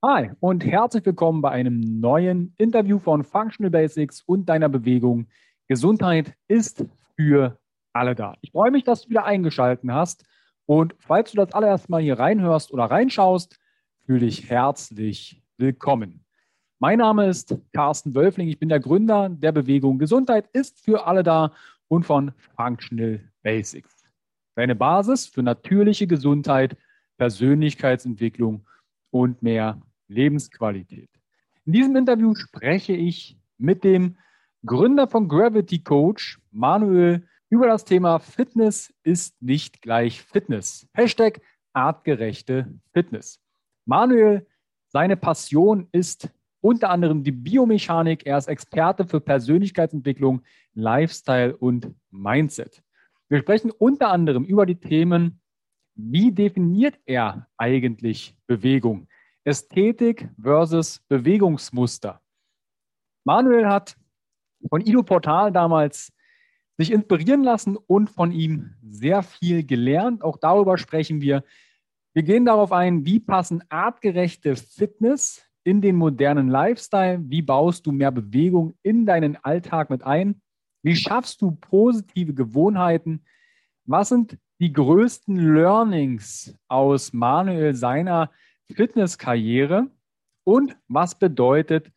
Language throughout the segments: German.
Hi und herzlich willkommen bei einem neuen Interview von Functional Basics und deiner Bewegung. Gesundheit ist für alle da. Ich freue mich, dass du wieder eingeschaltet hast. Und falls du das allererst mal hier reinhörst oder reinschaust, fühle dich herzlich willkommen. Mein Name ist Carsten Wölfling. Ich bin der Gründer der Bewegung Gesundheit ist für alle da und von Functional Basics. Deine Basis für natürliche Gesundheit, Persönlichkeitsentwicklung und mehr Lebensqualität. In diesem Interview spreche ich mit dem Gründer von Gravity Coach, Manuel, über das Thema Fitness ist nicht gleich Fitness. Hashtag artgerechte Fitness. Manuel, seine Passion ist unter anderem die Biomechanik. Er ist Experte für Persönlichkeitsentwicklung, Lifestyle und Mindset. Wir sprechen unter anderem über die Themen, wie definiert er eigentlich Bewegung? Ästhetik versus Bewegungsmuster. Manuel hat von Ido Portal damals sich inspirieren lassen und von ihm sehr viel gelernt. Auch darüber sprechen wir. Wir gehen darauf ein, wie passen artgerechte Fitness in den modernen Lifestyle? Wie baust du mehr Bewegung in deinen Alltag mit ein? Wie schaffst du positive Gewohnheiten? Was sind die größten Learnings aus Manuel seiner Fitnesskarriere? Und was bedeutet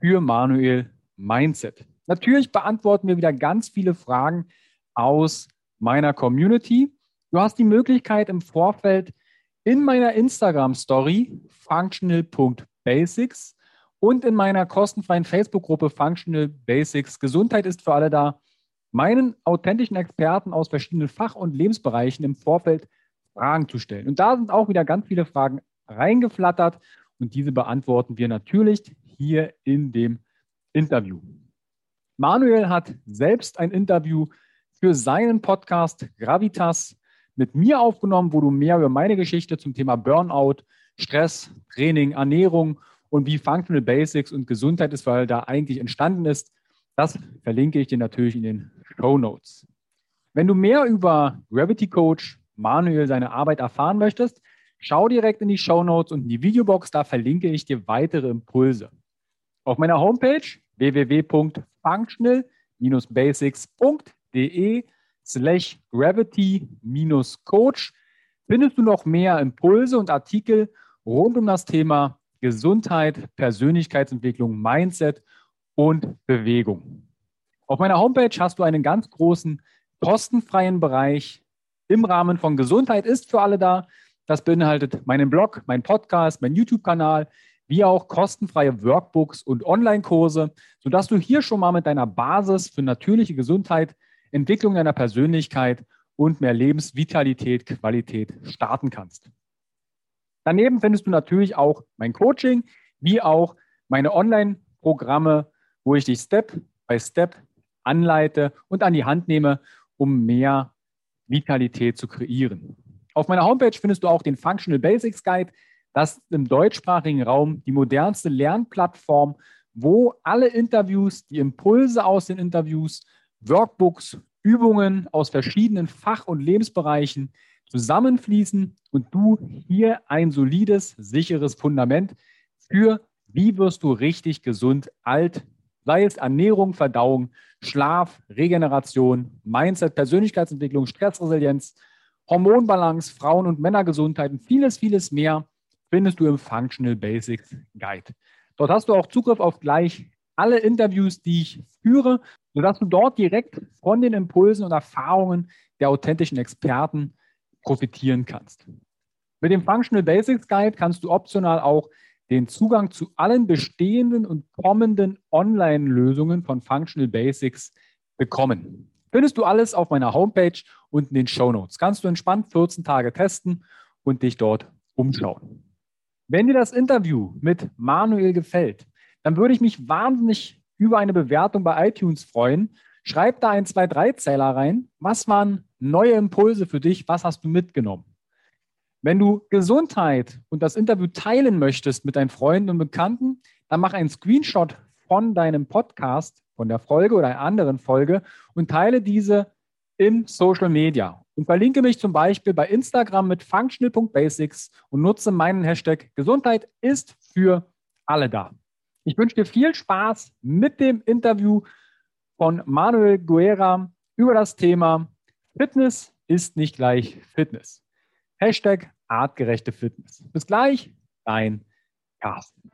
für Manuel Mindset? Natürlich beantworten wir wieder ganz viele Fragen aus meiner Community. Du hast die Möglichkeit im Vorfeld in meiner Instagram-Story functional.basics und in meiner kostenfreien Facebook-Gruppe Functional Basics Gesundheit ist für alle da, meinen authentischen Experten aus verschiedenen Fach- und Lebensbereichen im Vorfeld Fragen zu stellen. Und da sind auch wieder ganz viele Fragen reingeflattert und diese beantworten wir natürlich hier in dem Interview. Manuel hat selbst ein Interview für seinen Podcast Gravitas mit mir aufgenommen, wo du mehr über meine Geschichte zum Thema Burnout, Stress, Training, Ernährung und wie Functional Basics und Gesundheit ist, weil da eigentlich entstanden ist. Das verlinke ich dir natürlich in den Show Notes. Wenn du mehr über Gravity Coach Manuel seine Arbeit erfahren möchtest, schau direkt in die Show Notes und in die Videobox, da verlinke ich dir weitere Impulse. Auf meiner Homepage www.functional-basics.de slash gravity-coach findest du noch mehr Impulse und Artikel rund um das Thema Gesundheit, Persönlichkeitsentwicklung, Mindset und Bewegung. Auf meiner Homepage hast du einen ganz großen kostenfreien Bereich im Rahmen von Gesundheit ist für alle da. Das beinhaltet meinen Blog, meinen Podcast, meinen YouTube-Kanal, wie auch kostenfreie Workbooks und Online-Kurse, sodass du hier schon mal mit deiner Basis für natürliche Gesundheit, Entwicklung deiner Persönlichkeit und mehr Lebensvitalität, Qualität starten kannst. Daneben findest du natürlich auch mein Coaching, wie auch meine Online-Programme, wo ich dich Step by Step anleite und an die Hand nehme, um mehr Vitalität zu kreieren. Auf meiner Homepage findest du auch den Functional Basics Guide, das ist im deutschsprachigen Raum die modernste Lernplattform, wo alle Interviews, die Impulse aus den Interviews, Workbooks, Übungen aus verschiedenen Fach- und Lebensbereichen zusammenfließen und du hier ein solides, sicheres Fundament für, wie wirst du richtig gesund alt, sei es Ernährung, Verdauung, Schlaf, Regeneration, Mindset, Persönlichkeitsentwicklung, Stressresilienz, Hormonbalance, Frauen- und Männergesundheit und vieles, vieles mehr findest du im Functional Basics Guide. Dort hast du auch Zugriff auf gleich alle Interviews, die ich führe, sodass du dort direkt von den Impulsen und Erfahrungen der authentischen Experten profitieren kannst. Mit dem Functional Basics Guide kannst du optional auch den Zugang zu allen bestehenden und kommenden Online-Lösungen von Functional Basics bekommen. Findest du alles auf meiner Homepage und in den Show Notes. Kannst du entspannt 14 Tage testen und dich dort umschauen. Wenn dir das Interview mit Manuel gefällt, dann würde ich mich wahnsinnig über eine Bewertung bei iTunes freuen. Schreib da ein, zwei, drei Zähler rein. Was waren neue Impulse für dich? Was hast du mitgenommen? Wenn du Gesundheit und das Interview teilen möchtest mit deinen Freunden und Bekannten, dann mach einen Screenshot von deinem Podcast, von der Folge oder einer anderen Folge und teile diese in Social Media und verlinke mich zum Beispiel bei Instagram mit functional.basics und nutze meinen Hashtag Gesundheit ist für alle da. Ich wünsche dir viel Spaß mit dem Interview von Manuel Guerra über das Thema Fitness ist nicht gleich Fitness. Hashtag artgerechte Fitness. Bis gleich, dein Carsten.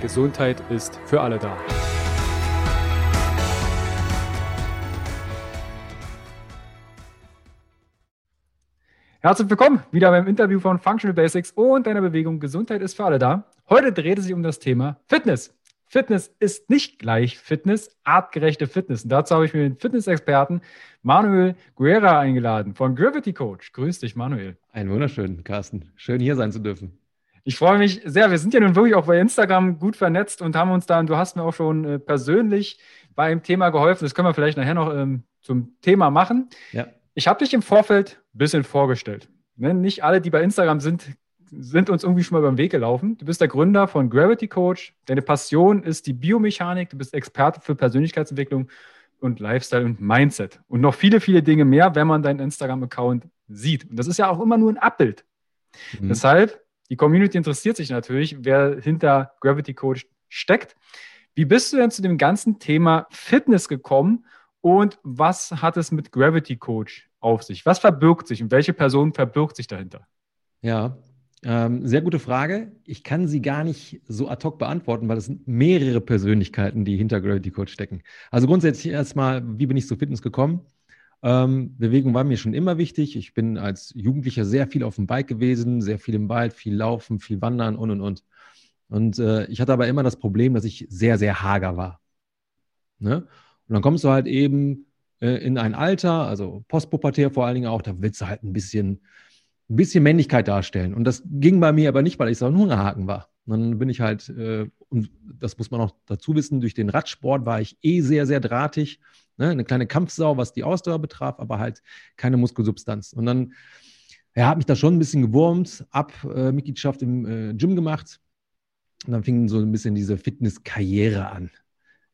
Gesundheit ist für alle da. Herzlich willkommen wieder beim Interview von Functional Basics und deiner Bewegung Gesundheit ist für alle da. Heute dreht es sich um das Thema Fitness. Fitness ist nicht gleich Fitness, artgerechte Fitness. Und dazu habe ich mir den Fitnessexperten Manuel Guerra eingeladen von Gravity Coach. Grüß dich, Manuel. Einen wunderschönen, Carsten. Schön hier sein zu dürfen. Ich freue mich sehr. Wir sind ja nun wirklich auch bei Instagram gut vernetzt und haben uns da, und du hast mir auch schon äh, persönlich beim Thema geholfen. Das können wir vielleicht nachher noch ähm, zum Thema machen. Ja. Ich habe dich im Vorfeld ein bisschen vorgestellt. Ne? Nicht alle, die bei Instagram sind, sind uns irgendwie schon mal über den Weg gelaufen. Du bist der Gründer von Gravity Coach. Deine Passion ist die Biomechanik. Du bist Experte für Persönlichkeitsentwicklung und Lifestyle und Mindset. Und noch viele, viele Dinge mehr, wenn man deinen Instagram-Account sieht. Und das ist ja auch immer nur ein Abbild. Mhm. Deshalb die Community interessiert sich natürlich, wer hinter Gravity Coach steckt. Wie bist du denn zu dem ganzen Thema Fitness gekommen und was hat es mit Gravity Coach auf sich? Was verbirgt sich und welche Person verbirgt sich dahinter? Ja, ähm, sehr gute Frage. Ich kann sie gar nicht so ad hoc beantworten, weil es sind mehrere Persönlichkeiten, die hinter Gravity Coach stecken. Also grundsätzlich erstmal, wie bin ich zu Fitness gekommen? Ähm, Bewegung war mir schon immer wichtig. Ich bin als Jugendlicher sehr viel auf dem Bike gewesen, sehr viel im Wald, viel Laufen, viel Wandern und und und. Und äh, ich hatte aber immer das Problem, dass ich sehr, sehr hager war. Ne? Und dann kommst du halt eben äh, in ein Alter, also postpubertär vor allen Dingen auch, da willst du halt ein bisschen, ein bisschen Männlichkeit darstellen. Und das ging bei mir aber nicht, weil ich so ein Hungerhaken war. Und dann bin ich halt, äh, und das muss man auch dazu wissen, durch den Radsport war ich eh sehr, sehr drahtig Ne? Eine kleine Kampfsau, was die Ausdauer betraf, aber halt keine Muskelsubstanz. Und dann ja, hat mich da schon ein bisschen gewurmt, ab äh, im äh, Gym gemacht. Und dann fing so ein bisschen diese Fitnesskarriere an.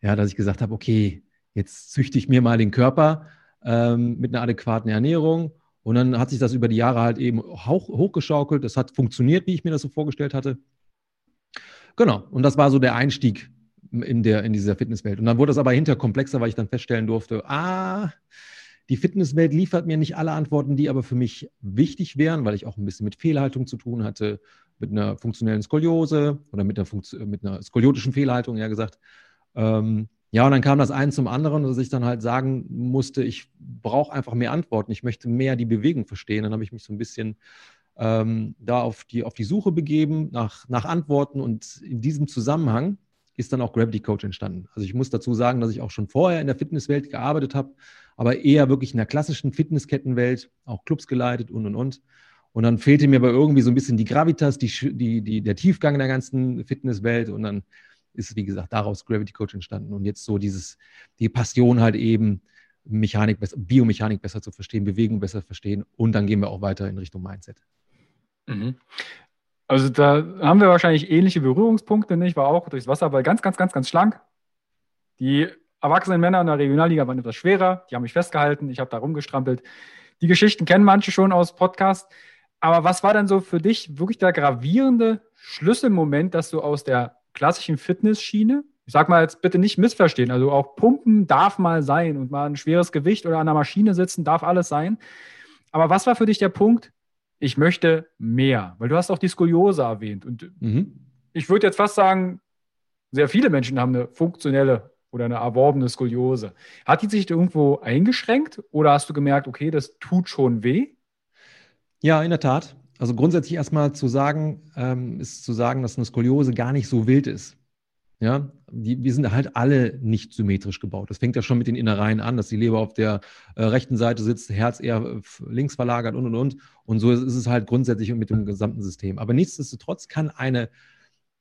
Ja, dass ich gesagt habe, okay, jetzt züchte ich mir mal den Körper ähm, mit einer adäquaten Ernährung. Und dann hat sich das über die Jahre halt eben hoch, hochgeschaukelt. Das hat funktioniert, wie ich mir das so vorgestellt hatte. Genau. Und das war so der Einstieg in, der, in dieser Fitnesswelt. Und dann wurde es aber hinter komplexer, weil ich dann feststellen durfte, ah, die Fitnesswelt liefert mir nicht alle Antworten, die aber für mich wichtig wären, weil ich auch ein bisschen mit Fehlhaltung zu tun hatte, mit einer funktionellen Skoliose oder mit einer, mit einer skoliotischen Fehlhaltung, ja gesagt. Ähm, ja, und dann kam das eine zum anderen, dass ich dann halt sagen musste, ich brauche einfach mehr Antworten, ich möchte mehr die Bewegung verstehen. Dann habe ich mich so ein bisschen ähm, da auf die, auf die Suche begeben nach, nach Antworten und in diesem Zusammenhang ist dann auch Gravity Coach entstanden. Also ich muss dazu sagen, dass ich auch schon vorher in der Fitnesswelt gearbeitet habe, aber eher wirklich in der klassischen Fitnesskettenwelt, auch Clubs geleitet und und und. Und dann fehlte mir aber irgendwie so ein bisschen die Gravitas, die, die, die, der Tiefgang in der ganzen Fitnesswelt. Und dann ist, wie gesagt, daraus Gravity Coach entstanden. Und jetzt so dieses, die Passion halt eben, Mechanik, Biomechanik besser zu verstehen, Bewegung besser verstehen. Und dann gehen wir auch weiter in Richtung Mindset. Mhm. Also da haben wir wahrscheinlich ähnliche Berührungspunkte. Ich war auch durchs Wasserball ganz, ganz, ganz, ganz schlank. Die erwachsenen Männer in der Regionalliga waren etwas schwerer. Die haben mich festgehalten. Ich habe da rumgestrampelt. Die Geschichten kennen manche schon aus Podcast. Aber was war denn so für dich wirklich der gravierende Schlüsselmoment, dass du aus der klassischen Fitnessschiene, ich sag mal jetzt bitte nicht missverstehen, also auch Pumpen darf mal sein und mal ein schweres Gewicht oder an der Maschine sitzen darf alles sein. Aber was war für dich der Punkt, ich möchte mehr, weil du hast auch die Skoliose erwähnt. Und mhm. ich würde jetzt fast sagen, sehr viele Menschen haben eine funktionelle oder eine erworbene Skoliose. Hat die sich irgendwo eingeschränkt oder hast du gemerkt, okay, das tut schon weh? Ja, in der Tat. also grundsätzlich erstmal zu sagen, ähm, ist zu sagen, dass eine Skoliose gar nicht so wild ist. Ja, wir sind halt alle nicht symmetrisch gebaut. Das fängt ja schon mit den Innereien an, dass die Leber auf der äh, rechten Seite sitzt, Herz eher links verlagert und und und. Und so ist es halt grundsätzlich mit dem gesamten System. Aber nichtsdestotrotz kann eine,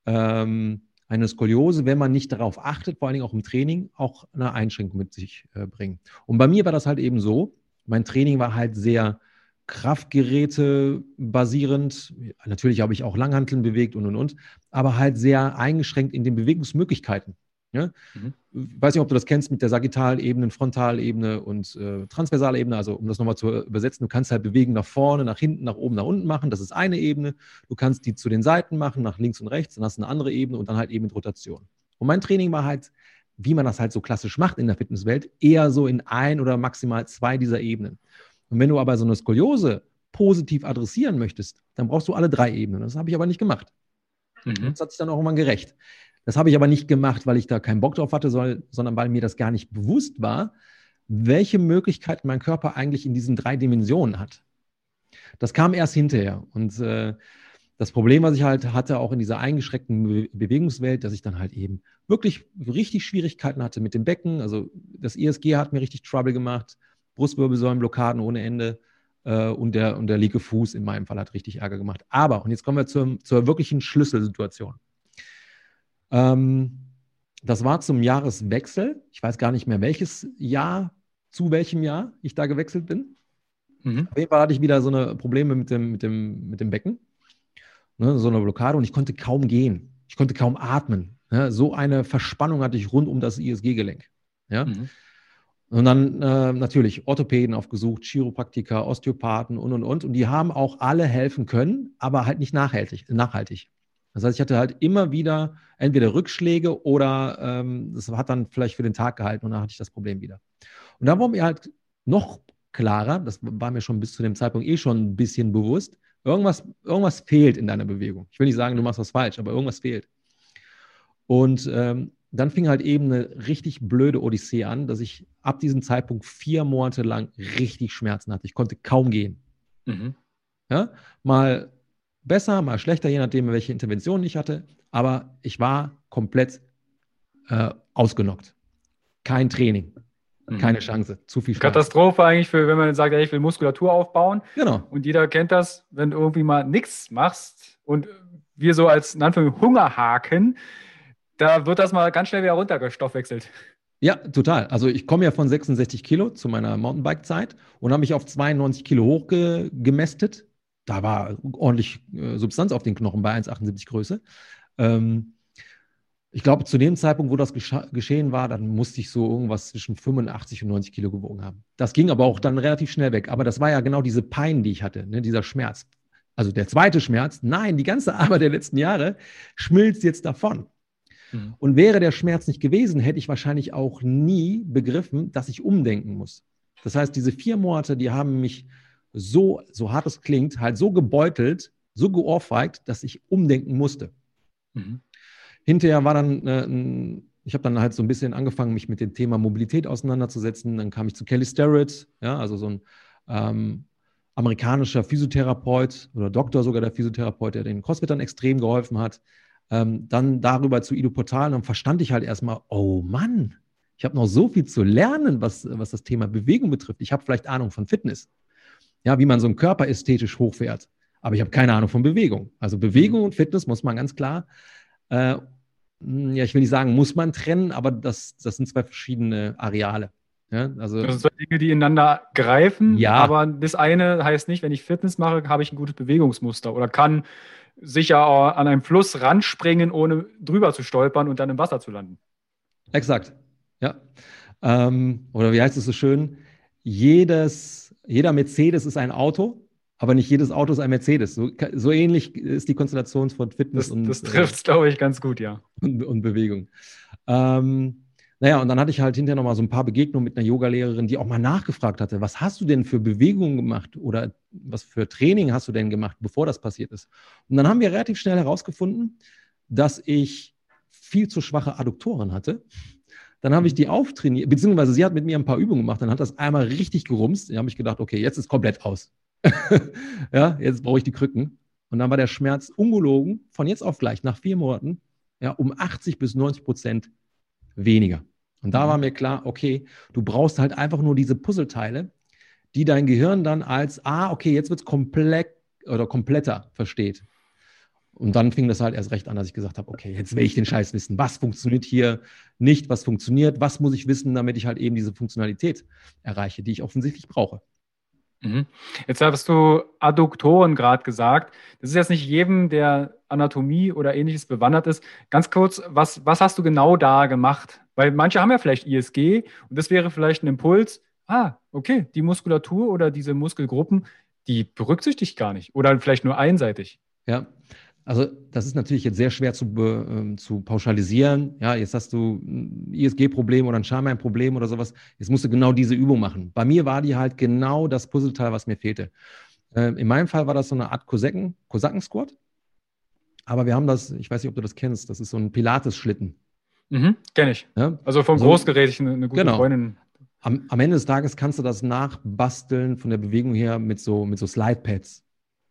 ähm, eine Skoliose, wenn man nicht darauf achtet, vor allen Dingen auch im Training, auch eine Einschränkung mit sich äh, bringen. Und bei mir war das halt eben so. Mein Training war halt sehr Kraftgeräte basierend. Natürlich habe ich auch Langhanteln bewegt und und und, aber halt sehr eingeschränkt in den Bewegungsmöglichkeiten. Ja? Mhm. Ich weiß nicht, ob du das kennst mit der Sagittalebene, Frontalebene und äh, Transversalebene. Also, um das nochmal zu übersetzen, du kannst halt bewegen nach vorne, nach hinten, nach oben, nach unten machen. Das ist eine Ebene. Du kannst die zu den Seiten machen, nach links und rechts. Dann hast du eine andere Ebene und dann halt eben mit Rotation. Und mein Training war halt, wie man das halt so klassisch macht in der Fitnesswelt, eher so in ein oder maximal zwei dieser Ebenen. Und wenn du aber so eine Skoliose positiv adressieren möchtest, dann brauchst du alle drei Ebenen. Das habe ich aber nicht gemacht. Mhm. Das hat sich dann auch irgendwann gerecht. Das habe ich aber nicht gemacht, weil ich da keinen Bock drauf hatte, sondern weil mir das gar nicht bewusst war, welche Möglichkeiten mein Körper eigentlich in diesen drei Dimensionen hat. Das kam erst hinterher. Und äh, das Problem, was ich halt hatte, auch in dieser eingeschränkten Be Bewegungswelt, dass ich dann halt eben wirklich richtig Schwierigkeiten hatte mit dem Becken. Also das ISG hat mir richtig Trouble gemacht. Brustwirbelsäulenblockaden ohne Ende äh, und, der, und der linke Fuß in meinem Fall hat richtig Ärger gemacht. Aber, und jetzt kommen wir zur, zur wirklichen Schlüsselsituation. Ähm, das war zum Jahreswechsel. Ich weiß gar nicht mehr, welches Jahr, zu welchem Jahr ich da gewechselt bin. Mhm. Auf jeden Fall hatte ich wieder so eine Probleme mit dem, mit dem, mit dem Becken. Ne, so eine Blockade und ich konnte kaum gehen. Ich konnte kaum atmen. Ne, so eine Verspannung hatte ich rund um das ISG-Gelenk. Ja? Mhm. Und dann äh, natürlich Orthopäden aufgesucht, Chiropraktiker, Osteopathen und und und. Und die haben auch alle helfen können, aber halt nicht nachhaltig. nachhaltig. Das heißt, ich hatte halt immer wieder entweder Rückschläge oder ähm, das hat dann vielleicht für den Tag gehalten und dann hatte ich das Problem wieder. Und dann war mir halt noch klarer, das war mir schon bis zu dem Zeitpunkt eh schon ein bisschen bewusst, irgendwas, irgendwas fehlt in deiner Bewegung. Ich will nicht sagen, du machst was falsch, aber irgendwas fehlt. Und ähm, dann fing halt eben eine richtig blöde Odyssee an, dass ich ab diesem Zeitpunkt vier Monate lang richtig Schmerzen hatte. Ich konnte kaum gehen. Mhm. Ja, mal besser, mal schlechter, je nachdem, welche Interventionen ich hatte. Aber ich war komplett äh, ausgenockt. Kein Training. Mhm. Keine Chance. Zu viel Spaß. Katastrophe eigentlich für, wenn man sagt, ey, ich will Muskulatur aufbauen. Genau. Und jeder kennt das, wenn du irgendwie mal nichts machst und wir so als in Anführungszeichen Hungerhaken da wird das mal ganz schnell wieder runtergestoffwechselt. Ja, total. Also ich komme ja von 66 Kilo zu meiner Mountainbike-Zeit und habe mich auf 92 Kilo hochgemästet. Da war ordentlich äh, Substanz auf den Knochen bei 1,78 Größe. Ähm, ich glaube, zu dem Zeitpunkt, wo das geschehen war, dann musste ich so irgendwas zwischen 85 und 90 Kilo gewogen haben. Das ging aber auch dann relativ schnell weg. Aber das war ja genau diese Pein, die ich hatte, ne? dieser Schmerz. Also der zweite Schmerz, nein, die ganze Arbeit der letzten Jahre schmilzt jetzt davon. Mhm. Und wäre der Schmerz nicht gewesen, hätte ich wahrscheinlich auch nie begriffen, dass ich umdenken muss. Das heißt, diese vier Monate, die haben mich so, so hart es klingt, halt so gebeutelt, so geohrfeigt, dass ich umdenken musste. Mhm. Hinterher war dann, äh, ich habe dann halt so ein bisschen angefangen, mich mit dem Thema Mobilität auseinanderzusetzen. Dann kam ich zu Kelly Starrett, ja, also so ein ähm, amerikanischer Physiotherapeut oder Doktor sogar der Physiotherapeut, der den Crossfittern extrem geholfen hat ähm, dann darüber zu Ido Portal, dann verstand ich halt erstmal, oh Mann, ich habe noch so viel zu lernen, was, was das Thema Bewegung betrifft. Ich habe vielleicht Ahnung von Fitness, ja, wie man so einen Körper ästhetisch hochfährt, aber ich habe keine Ahnung von Bewegung. Also Bewegung und Fitness muss man ganz klar, äh, ja, ich will nicht sagen, muss man trennen, aber das, das sind zwei verschiedene Areale. Ja, also, das sind zwei Dinge, die ineinander greifen, ja. aber das eine heißt nicht, wenn ich Fitness mache, habe ich ein gutes Bewegungsmuster oder kann sicher an einem Fluss ranspringen, ohne drüber zu stolpern und dann im Wasser zu landen. Exakt, ja. Ähm, oder wie heißt es so schön? Jedes, jeder Mercedes ist ein Auto, aber nicht jedes Auto ist ein Mercedes. So, so ähnlich ist die Konstellation von Fitness das, und. Das trifft es, glaube ich, ganz gut, ja. Und, und Bewegung. Ähm, naja, und dann hatte ich halt hinterher nochmal so ein paar Begegnungen mit einer Yogalehrerin, die auch mal nachgefragt hatte, was hast du denn für Bewegungen gemacht oder was für Training hast du denn gemacht, bevor das passiert ist? Und dann haben wir relativ schnell herausgefunden, dass ich viel zu schwache Adduktoren hatte. Dann habe ich die auftrainiert, beziehungsweise sie hat mit mir ein paar Übungen gemacht, dann hat das einmal richtig gerumst. Da habe ich gedacht, okay, jetzt ist komplett aus. ja, jetzt brauche ich die Krücken. Und dann war der Schmerz ungelogen von jetzt auf gleich, nach vier Monaten, ja, um 80 bis 90 Prozent weniger. Und da war mhm. mir klar, okay, du brauchst halt einfach nur diese Puzzleteile, die dein Gehirn dann als, ah, okay, jetzt wird es komplett oder kompletter versteht. Und dann fing das halt erst recht an, dass ich gesagt habe, okay, jetzt will ich den Scheiß wissen. Was funktioniert hier nicht? Was funktioniert? Was muss ich wissen, damit ich halt eben diese Funktionalität erreiche, die ich offensichtlich brauche? Mhm. Jetzt hast du Adduktoren gerade gesagt. Das ist jetzt nicht jedem, der Anatomie oder ähnliches bewandert ist. Ganz kurz, was, was hast du genau da gemacht? Weil manche haben ja vielleicht ISG und das wäre vielleicht ein Impuls. Ah, okay, die Muskulatur oder diese Muskelgruppen, die berücksichtigt gar nicht oder vielleicht nur einseitig. Ja, also das ist natürlich jetzt sehr schwer zu, äh, zu pauschalisieren. Ja, jetzt hast du ein ISG-Problem oder ein Schambein-Problem oder sowas. Jetzt musst du genau diese Übung machen. Bei mir war die halt genau das Puzzleteil, was mir fehlte. Äh, in meinem Fall war das so eine Art Kosaken, Kosaken-Squat. Aber wir haben das, ich weiß nicht, ob du das kennst, das ist so ein Pilates-Schlitten. Mhm, Kenn ich. Ja? Also vom so, Großgerät, ich eine, eine gute genau. Freundin. Am, am, Ende des Tages kannst du das nachbasteln von der Bewegung her mit so, mit so Slide-Pads.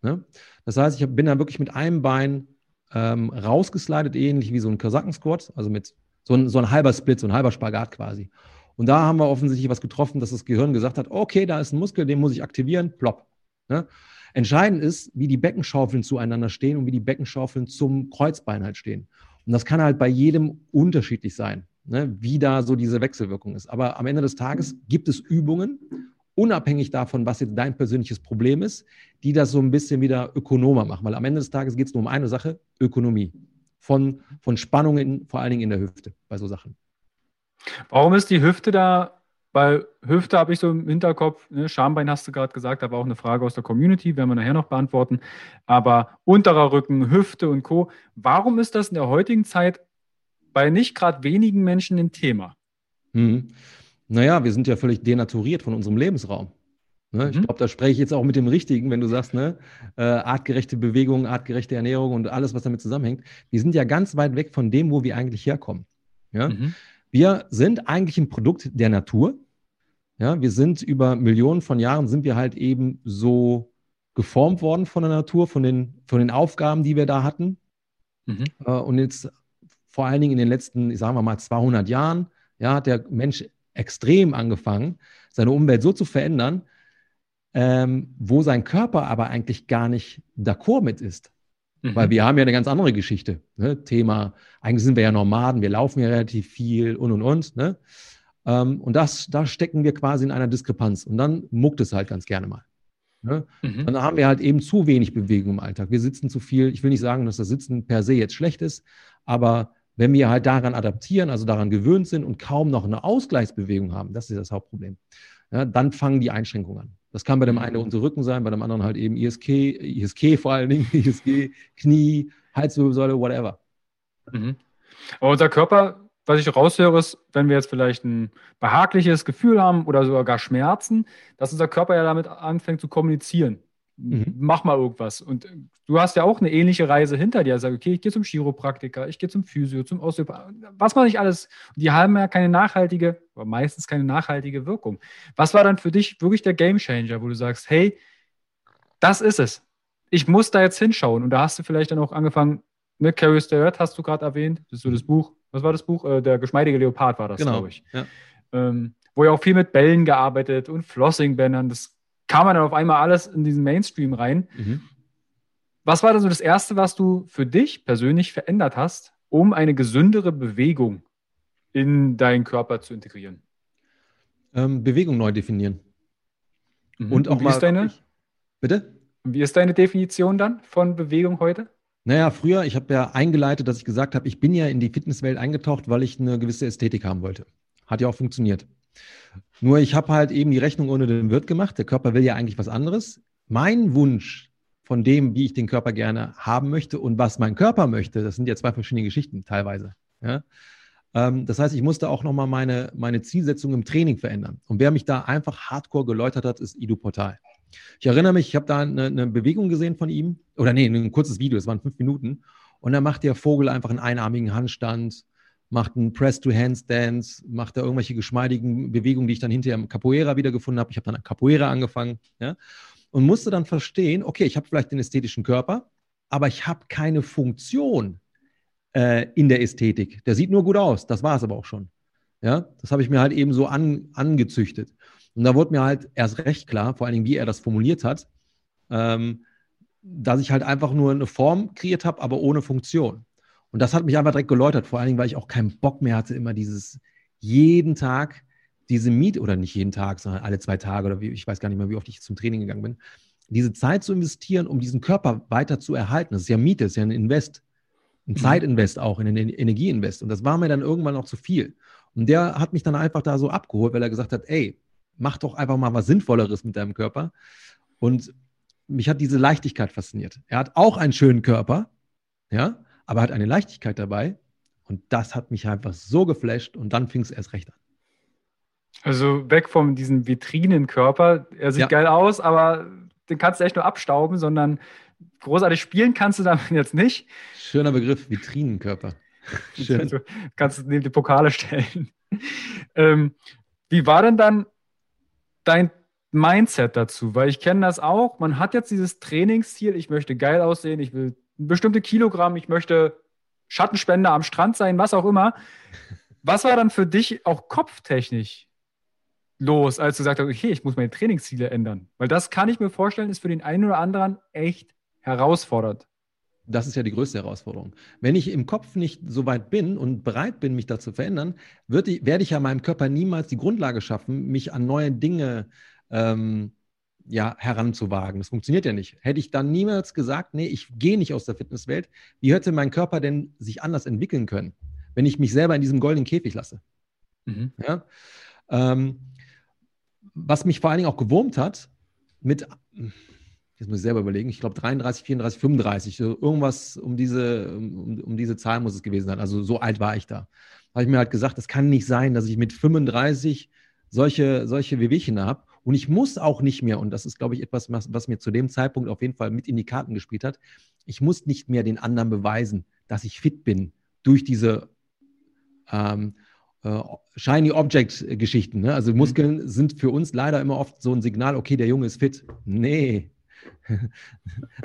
Ne? Das heißt, ich bin da wirklich mit einem Bein ähm, rausgeslidet, ähnlich wie so ein Kasaken-Squat, also mit so ein, so ein halber Split, so ein halber Spagat quasi. Und da haben wir offensichtlich was getroffen, dass das Gehirn gesagt hat, okay, da ist ein Muskel, den muss ich aktivieren, plopp. Ne? Entscheidend ist, wie die Beckenschaufeln zueinander stehen und wie die Beckenschaufeln zum Kreuzbein halt stehen. Und das kann halt bei jedem unterschiedlich sein, ne? wie da so diese Wechselwirkung ist. Aber am Ende des Tages gibt es Übungen unabhängig davon, was jetzt dein persönliches Problem ist, die das so ein bisschen wieder ökonomer machen. Weil am Ende des Tages geht es nur um eine Sache, Ökonomie. Von, von Spannungen, vor allen Dingen in der Hüfte, bei so Sachen. Warum ist die Hüfte da? Weil Hüfte habe ich so im Hinterkopf, ne? Schambein hast du gerade gesagt, war auch eine Frage aus der Community, werden wir nachher noch beantworten. Aber unterer Rücken, Hüfte und Co. Warum ist das in der heutigen Zeit bei nicht gerade wenigen Menschen ein Thema? Hm. Naja, wir sind ja völlig denaturiert von unserem Lebensraum. Ne? Mhm. Ich glaube, da spreche ich jetzt auch mit dem Richtigen, wenn du sagst, ne, äh, artgerechte Bewegung, artgerechte Ernährung und alles, was damit zusammenhängt. Wir sind ja ganz weit weg von dem, wo wir eigentlich herkommen. Ja? Mhm. Wir sind eigentlich ein Produkt der Natur. Ja, wir sind über Millionen von Jahren sind wir halt eben so geformt worden von der Natur, von den, von den Aufgaben, die wir da hatten. Mhm. Äh, und jetzt vor allen Dingen in den letzten, ich sage mal, 200 Jahren, ja, hat der Mensch extrem angefangen, seine Umwelt so zu verändern, ähm, wo sein Körper aber eigentlich gar nicht d'accord mit ist. Mhm. Weil wir haben ja eine ganz andere Geschichte. Ne? Thema, eigentlich sind wir ja Nomaden, wir laufen ja relativ viel und und und. Ne? Ähm, und das, da stecken wir quasi in einer Diskrepanz. Und dann muckt es halt ganz gerne mal. Ne? Mhm. Dann haben wir halt eben zu wenig Bewegung im Alltag. Wir sitzen zu viel. Ich will nicht sagen, dass das Sitzen per se jetzt schlecht ist, aber wenn wir halt daran adaptieren, also daran gewöhnt sind und kaum noch eine Ausgleichsbewegung haben, das ist das Hauptproblem, ja, dann fangen die Einschränkungen an. Das kann bei dem einen unser Rücken sein, bei dem anderen halt eben ISK, ISK vor allen Dingen, ISG, Knie, Halswirbelsäule, whatever. Mhm. Aber unser Körper, was ich raushöre, ist, wenn wir jetzt vielleicht ein behagliches Gefühl haben oder sogar gar Schmerzen, dass unser Körper ja damit anfängt zu kommunizieren mhm. mach mal irgendwas. Und du hast ja auch eine ähnliche Reise hinter dir. Sag, okay, ich gehe zum Chiropraktiker, ich gehe zum Physio, zum Osteopath, was mache ich alles? Die haben ja keine nachhaltige, oder meistens keine nachhaltige Wirkung. Was war dann für dich wirklich der Gamechanger, wo du sagst, hey, das ist es. Ich muss da jetzt hinschauen. Und da hast du vielleicht dann auch angefangen, ne, Curious the Earth hast du gerade erwähnt, das ist so das Buch. Was war das Buch? Äh, der geschmeidige Leopard war das, genau. glaube ich. Ja. Ähm, wo ja auch viel mit Bällen gearbeitet und Flossing-Bändern. Das kam man dann auf einmal alles in diesen Mainstream rein. Mhm. Was war dann so das Erste, was du für dich persönlich verändert hast, um eine gesündere Bewegung in deinen Körper zu integrieren? Ähm, Bewegung neu definieren. Mhm. Und auch Und wie mal. Ist deine, bitte? Wie ist deine Definition dann von Bewegung heute? Naja, früher, ich habe ja eingeleitet, dass ich gesagt habe, ich bin ja in die Fitnesswelt eingetaucht, weil ich eine gewisse Ästhetik haben wollte. Hat ja auch funktioniert. Nur ich habe halt eben die Rechnung ohne den Wirt gemacht. Der Körper will ja eigentlich was anderes. Mein Wunsch von dem, wie ich den Körper gerne haben möchte und was mein Körper möchte, das sind ja zwei verschiedene Geschichten teilweise. Ja? Ähm, das heißt, ich musste auch nochmal meine, meine Zielsetzung im Training verändern. Und wer mich da einfach hardcore geläutert hat, ist Ido Portal. Ich erinnere mich, ich habe da eine, eine, Bewegung gesehen von ihm, oder nee, ein kurzes Video, es waren fünf Minuten. Und da macht der Vogel einfach einen einarmigen Handstand, macht einen Press-to-Handstance, macht da irgendwelche geschmeidigen Bewegungen, die ich dann hinterher im Capoeira wiedergefunden habe. Ich habe dann Capoeira angefangen. Ja? und musste dann verstehen, okay, ich habe vielleicht den ästhetischen Körper, aber ich habe keine Funktion äh, in der Ästhetik. Der sieht nur gut aus, das war es aber auch schon. Ja, das habe ich mir halt eben so an, angezüchtet. Und da wurde mir halt erst recht klar, vor allen Dingen, wie er das formuliert hat, ähm, dass ich halt einfach nur eine Form kreiert habe, aber ohne Funktion. Und das hat mich einfach direkt geläutert, vor allen Dingen, weil ich auch keinen Bock mehr hatte, immer dieses jeden Tag diese Miete, oder nicht jeden Tag, sondern alle zwei Tage oder wie, ich weiß gar nicht mehr, wie oft ich zum Training gegangen bin, diese Zeit zu investieren, um diesen Körper weiter zu erhalten. Das ist ja Miete, das ist ja ein Invest, ein mhm. Zeitinvest auch, ein Energieinvest. Und das war mir dann irgendwann auch zu viel. Und der hat mich dann einfach da so abgeholt, weil er gesagt hat, ey, mach doch einfach mal was Sinnvolleres mit deinem Körper. Und mich hat diese Leichtigkeit fasziniert. Er hat auch einen schönen Körper, ja, aber hat eine Leichtigkeit dabei. Und das hat mich einfach so geflasht und dann fing es erst recht an. Also weg von diesem Vitrinenkörper. Er sieht ja. geil aus, aber den kannst du echt nur abstauben, sondern großartig spielen kannst du damit jetzt nicht. Schöner Begriff, Vitrinenkörper. Schön. Also, kannst du neben die Pokale stellen. ähm, wie war denn dann dein Mindset dazu? Weil ich kenne das auch. Man hat jetzt dieses Trainingsziel, ich möchte geil aussehen, ich will bestimmte Kilogramm, ich möchte Schattenspender am Strand sein, was auch immer. Was war dann für dich auch kopftechnisch los, als du gesagt hast, okay, ich muss meine Trainingsziele ändern? Weil das kann ich mir vorstellen, ist für den einen oder anderen echt herausfordernd. Das ist ja die größte Herausforderung. Wenn ich im Kopf nicht so weit bin und bereit bin, mich da zu verändern, ich, werde ich ja meinem Körper niemals die Grundlage schaffen, mich an neue Dinge ähm, ja, heranzuwagen. Das funktioniert ja nicht. Hätte ich dann niemals gesagt, nee, ich gehe nicht aus der Fitnesswelt, wie hätte mein Körper denn sich anders entwickeln können, wenn ich mich selber in diesem goldenen Käfig lasse? Mhm. Ja? Ähm, was mich vor allen Dingen auch gewurmt hat, mit, jetzt muss ich selber überlegen, ich glaube 33, 34, 35, irgendwas um diese, um, um diese Zahl muss es gewesen sein. Also so alt war ich da. Da habe ich mir halt gesagt, es kann nicht sein, dass ich mit 35 solche, solche Wehwehchen habe. Und ich muss auch nicht mehr, und das ist, glaube ich, etwas, was, was, mir zu dem Zeitpunkt auf jeden Fall mit in die Karten gespielt hat, ich muss nicht mehr den anderen beweisen, dass ich fit bin durch diese ähm, äh, Shiny Object-Geschichten. Ne? Also mhm. Muskeln mhm. sind für uns leider immer oft so ein Signal, okay, der Junge ist fit. Nee.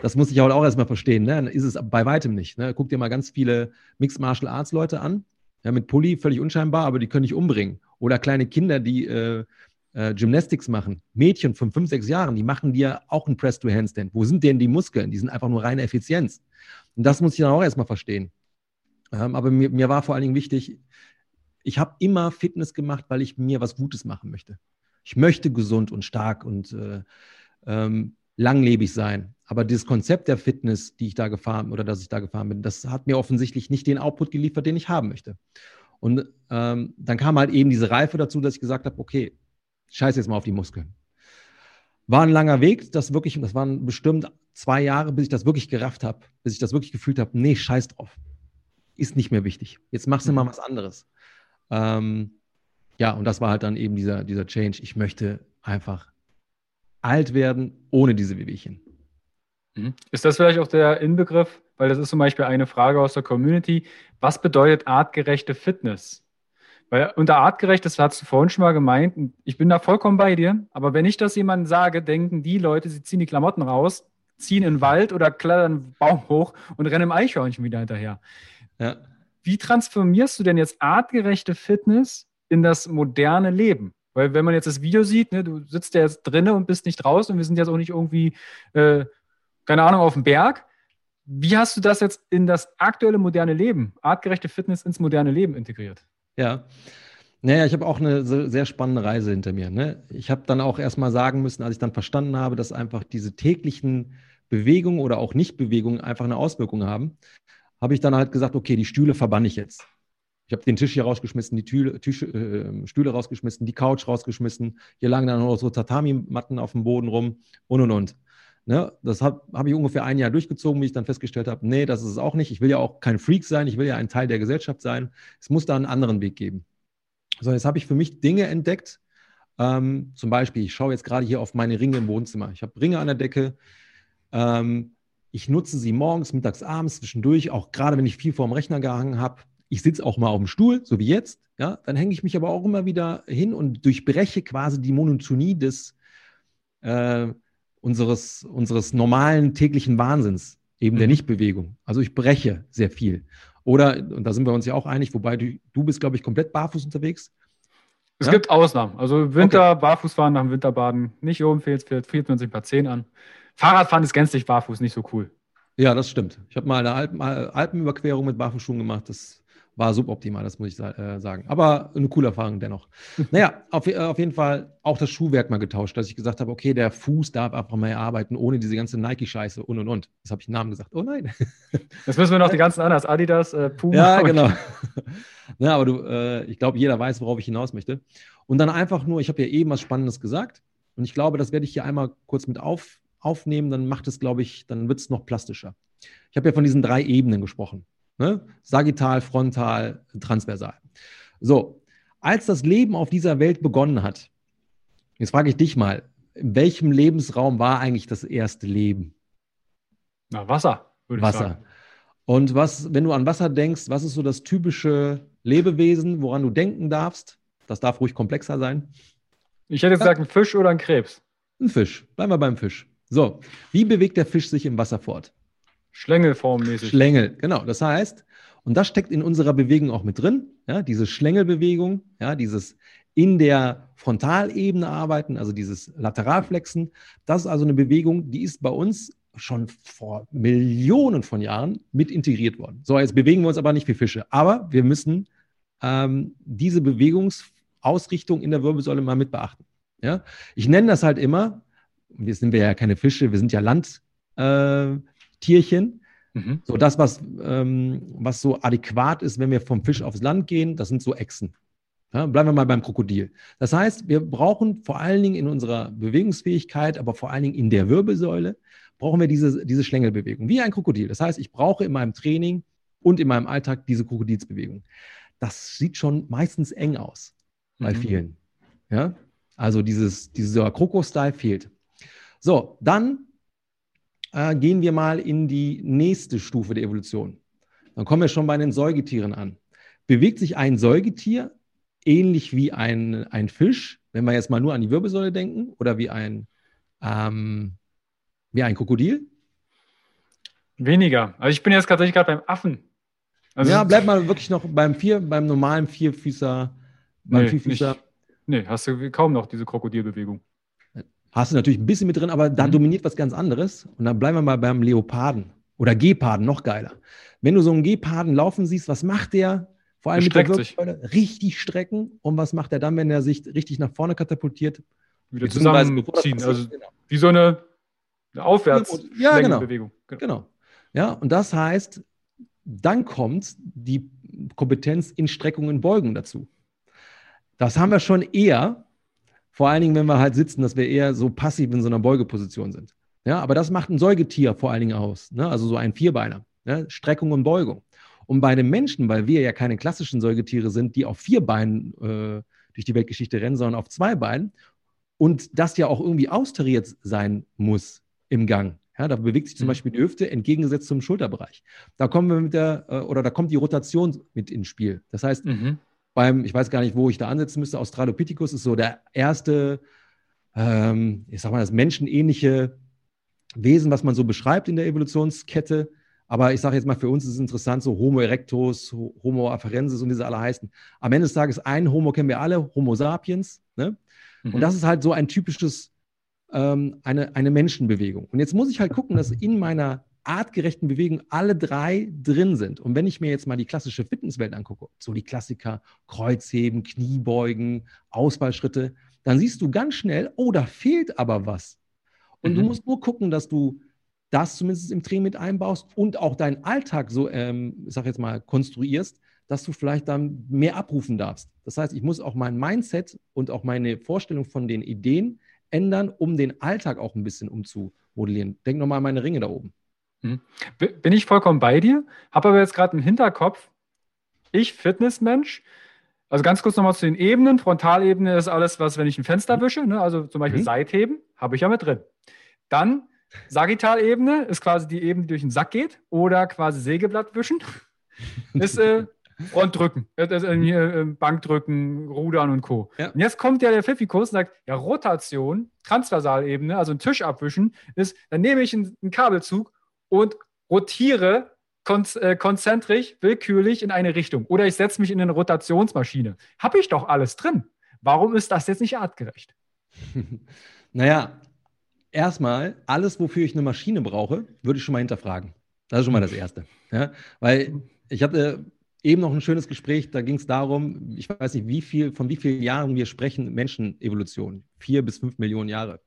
Das muss ich auch erstmal verstehen. Ne? Dann ist es bei weitem nicht. Ne? Guck dir mal ganz viele Mixed Martial Arts Leute an. Ja, mit Pulli völlig unscheinbar, aber die können dich umbringen. Oder kleine Kinder, die äh, äh, Gymnastics machen. Mädchen von fünf, sechs Jahren, die machen dir auch einen Press-to-Handstand. Wo sind denn die Muskeln? Die sind einfach nur reine Effizienz. Und das muss ich dann auch erstmal verstehen. Ähm, aber mir, mir war vor allen Dingen wichtig, ich habe immer Fitness gemacht, weil ich mir was Gutes machen möchte. Ich möchte gesund und stark und äh, ähm, langlebig sein. Aber dieses Konzept der Fitness, die ich da gefahren oder dass ich da gefahren bin, das hat mir offensichtlich nicht den Output geliefert, den ich haben möchte. Und ähm, dann kam halt eben diese Reife dazu, dass ich gesagt habe, okay, scheiß jetzt mal auf die Muskeln. War ein langer Weg, das wirklich, das waren bestimmt zwei Jahre, bis ich das wirklich gerafft habe, bis ich das wirklich gefühlt habe, nee, scheiß drauf. Ist nicht mehr wichtig. Jetzt machst du mal mhm. was anderes. Ähm, ja, und das war halt dann eben dieser, dieser Change. Ich möchte einfach alt werden ohne diese Wehwehchen. Mhm. Ist das vielleicht auch der Inbegriff, weil das ist zum Beispiel eine Frage aus der Community, was bedeutet artgerechte Fitness? Weil unter artgerecht, das hast du vorhin schon mal gemeint, ich bin da vollkommen bei dir, aber wenn ich das jemandem sage, denken die Leute, sie ziehen die Klamotten raus, ziehen in den Wald oder klettern einen Baum hoch und rennen im Eichhörnchen wieder hinterher. Ja. Wie transformierst du denn jetzt artgerechte Fitness in das moderne Leben? Weil wenn man jetzt das Video sieht, ne, du sitzt ja jetzt drinnen und bist nicht draußen und wir sind jetzt auch nicht irgendwie, äh, keine Ahnung, auf dem Berg. Wie hast du das jetzt in das aktuelle moderne Leben, artgerechte Fitness ins moderne Leben integriert? Ja. Naja, ich habe auch eine sehr spannende Reise hinter mir. Ne? Ich habe dann auch erstmal sagen müssen, als ich dann verstanden habe, dass einfach diese täglichen Bewegungen oder auch Nichtbewegungen einfach eine Auswirkung haben, habe ich dann halt gesagt, okay, die Stühle verbanne ich jetzt. Ich habe den Tisch hier rausgeschmissen, die Tüle, Tisch, äh, Stühle rausgeschmissen, die Couch rausgeschmissen. Hier lagen dann noch so Tatami-Matten auf dem Boden rum und und und. Ne? Das habe hab ich ungefähr ein Jahr durchgezogen, wie ich dann festgestellt habe, nee, das ist es auch nicht. Ich will ja auch kein Freak sein, ich will ja ein Teil der Gesellschaft sein. Es muss da einen anderen Weg geben. So, jetzt habe ich für mich Dinge entdeckt. Ähm, zum Beispiel, ich schaue jetzt gerade hier auf meine Ringe im Wohnzimmer. Ich habe Ringe an der Decke. Ähm, ich nutze sie morgens, mittags, abends, zwischendurch, auch gerade wenn ich viel vor dem Rechner gehangen habe. Ich sitze auch mal auf dem Stuhl, so wie jetzt. Ja, dann hänge ich mich aber auch immer wieder hin und durchbreche quasi die Monotonie des, äh, unseres, unseres normalen täglichen Wahnsinns, eben der mhm. Nichtbewegung. Also ich breche sehr viel. Oder, und da sind wir uns ja auch einig, wobei du, du bist, glaube ich, komplett barfuß unterwegs. Es ja? gibt Ausnahmen. Also Winter, okay. Barfußfahren nach dem Winterbaden nicht oben fehlt, fehlt man sich ein paar Zehen an. Fahrradfahren ist gänzlich barfuß, nicht so cool. Ja, das stimmt. Ich habe mal eine Alpen, Alpenüberquerung mit Barfußschuhen gemacht. Das war suboptimal, das muss ich äh, sagen. Aber eine coole Erfahrung dennoch. naja, auf, äh, auf, jeden Fall auch das Schuhwerk mal getauscht, dass ich gesagt habe, okay, der Fuß darf einfach mehr arbeiten, ohne diese ganze Nike-Scheiße und und und. Das habe ich den Namen gesagt. Oh nein. Jetzt müssen wir noch die ganzen anders. Adidas, äh, Puma. Ja, genau. ja, aber du, äh, ich glaube, jeder weiß, worauf ich hinaus möchte. Und dann einfach nur, ich habe ja eben was Spannendes gesagt. Und ich glaube, das werde ich hier einmal kurz mit auf, aufnehmen. Dann macht es, glaube ich, dann wird es noch plastischer. Ich habe ja von diesen drei Ebenen gesprochen. Ne? Sagittal, frontal, transversal. So, als das Leben auf dieser Welt begonnen hat, jetzt frage ich dich mal, in welchem Lebensraum war eigentlich das erste Leben? Na, Wasser, würde Wasser. ich sagen. Und was, wenn du an Wasser denkst, was ist so das typische Lebewesen, woran du denken darfst? Das darf ruhig komplexer sein. Ich hätte gesagt, ein Fisch oder ein Krebs. Ein Fisch. Bleiben wir beim Fisch. So, wie bewegt der Fisch sich im Wasser fort? Schlängelformmäßig. Schlängel, genau. Das heißt, und das steckt in unserer Bewegung auch mit drin, ja, diese Schlängelbewegung, ja, dieses in der Frontalebene arbeiten, also dieses Lateralflexen. Das ist also eine Bewegung, die ist bei uns schon vor Millionen von Jahren mit integriert worden. So, jetzt bewegen wir uns aber nicht wie Fische, aber wir müssen ähm, diese Bewegungsausrichtung in der Wirbelsäule mal mit beachten. Ja? Ich nenne das halt immer, wir sind ja keine Fische, wir sind ja Land, äh, Tierchen. Mhm. So das, was, ähm, was so adäquat ist, wenn wir vom Fisch aufs Land gehen, das sind so Echsen. Ja, bleiben wir mal beim Krokodil. Das heißt, wir brauchen vor allen Dingen in unserer Bewegungsfähigkeit, aber vor allen Dingen in der Wirbelsäule, brauchen wir diese, diese Schlängelbewegung, wie ein Krokodil. Das heißt, ich brauche in meinem Training und in meinem Alltag diese Krokodilsbewegung. Das sieht schon meistens eng aus bei mhm. vielen. Ja? Also dieses, dieser Kroko-Style fehlt. So, dann äh, gehen wir mal in die nächste Stufe der Evolution. Dann kommen wir schon bei den Säugetieren an. Bewegt sich ein Säugetier ähnlich wie ein, ein Fisch, wenn wir jetzt mal nur an die Wirbelsäule denken, oder wie ein, ähm, wie ein Krokodil? Weniger. Also ich bin jetzt tatsächlich gerade beim Affen. Also ja, bleib mal wirklich noch beim vier, beim normalen Vierfüßer. Beim nee, Vierfüßer. Nicht, nee, hast du kaum noch diese Krokodilbewegung. Hast du natürlich ein bisschen mit drin, aber da mhm. dominiert was ganz anderes. Und dann bleiben wir mal beim Leoparden oder Geparden, noch geiler. Wenn du so einen Geparden laufen siehst, was macht der? Vor allem mit der Wirbelsäule richtig strecken. Und was macht er dann, wenn er sich richtig nach vorne katapultiert? Wieder zusammenziehen. Also genau. wie so eine, eine aufwärts ja, genau. Bewegung. Genau. genau. Ja, und das heißt, dann kommt die Kompetenz in Streckung und Beugung dazu. Das haben wir schon eher vor allen Dingen, wenn wir halt sitzen, dass wir eher so passiv in so einer Beugeposition sind. Ja, aber das macht ein Säugetier vor allen Dingen aus. Ne? Also so ein Vierbeiner. Ne? Streckung und Beugung. Und bei den Menschen, weil wir ja keine klassischen Säugetiere sind, die auf vier Beinen äh, durch die Weltgeschichte rennen, sondern auf zwei Beinen und das ja auch irgendwie austariert sein muss im Gang. Ja, da bewegt sich zum mhm. Beispiel die Hüfte entgegengesetzt zum Schulterbereich. Da kommen wir mit der, äh, oder da kommt die Rotation mit ins Spiel. Das heißt, mhm beim, ich weiß gar nicht, wo ich da ansetzen müsste, Australopithecus ist so der erste, ähm, ich sag mal, das menschenähnliche Wesen, was man so beschreibt in der Evolutionskette. Aber ich sage jetzt mal, für uns ist es interessant, so Homo erectus, Homo afarensis und diese alle heißen. Am Ende des Tages, ein Homo kennen wir alle, Homo sapiens. Ne? Mhm. Und das ist halt so ein typisches, ähm, eine, eine Menschenbewegung. Und jetzt muss ich halt gucken, dass in meiner artgerechten Bewegungen alle drei drin sind. Und wenn ich mir jetzt mal die klassische Fitnesswelt angucke, so die Klassiker Kreuzheben, Kniebeugen, Ausfallschritte, dann siehst du ganz schnell, oh, da fehlt aber was. Und mhm. du musst nur gucken, dass du das zumindest im Training mit einbaust und auch deinen Alltag so, ähm, ich sag jetzt mal, konstruierst, dass du vielleicht dann mehr abrufen darfst. Das heißt, ich muss auch mein Mindset und auch meine Vorstellung von den Ideen ändern, um den Alltag auch ein bisschen umzumodellieren. Denk nochmal an meine Ringe da oben. Hm. Bin ich vollkommen bei dir, habe aber jetzt gerade im Hinterkopf, ich Fitnessmensch, also ganz kurz nochmal zu den Ebenen. Frontalebene ist alles, was, wenn ich ein Fenster mhm. wische, ne, also zum Beispiel mhm. Seitheben, habe ich ja mit drin. Dann Sagittalebene ist quasi die Ebene, die durch den Sack geht oder quasi Sägeblatt wischen. ist, äh, Frontdrücken, äh, äh, Bankdrücken, Rudern und Co. Ja. Und jetzt kommt ja der Pfiffikus und sagt, ja, Rotation, Transversalebene, also ein Tisch abwischen, ist, dann nehme ich einen, einen Kabelzug und rotiere äh, konzentrisch, willkürlich in eine Richtung. Oder ich setze mich in eine Rotationsmaschine. Habe ich doch alles drin. Warum ist das jetzt nicht artgerecht? naja, erstmal, alles, wofür ich eine Maschine brauche, würde ich schon mal hinterfragen. Das ist schon mal das Erste. Ja? Weil ich hatte eben noch ein schönes Gespräch, da ging es darum, ich weiß nicht, wie viel, von wie vielen Jahren wir sprechen, Menschenevolution. Vier bis fünf Millionen Jahre.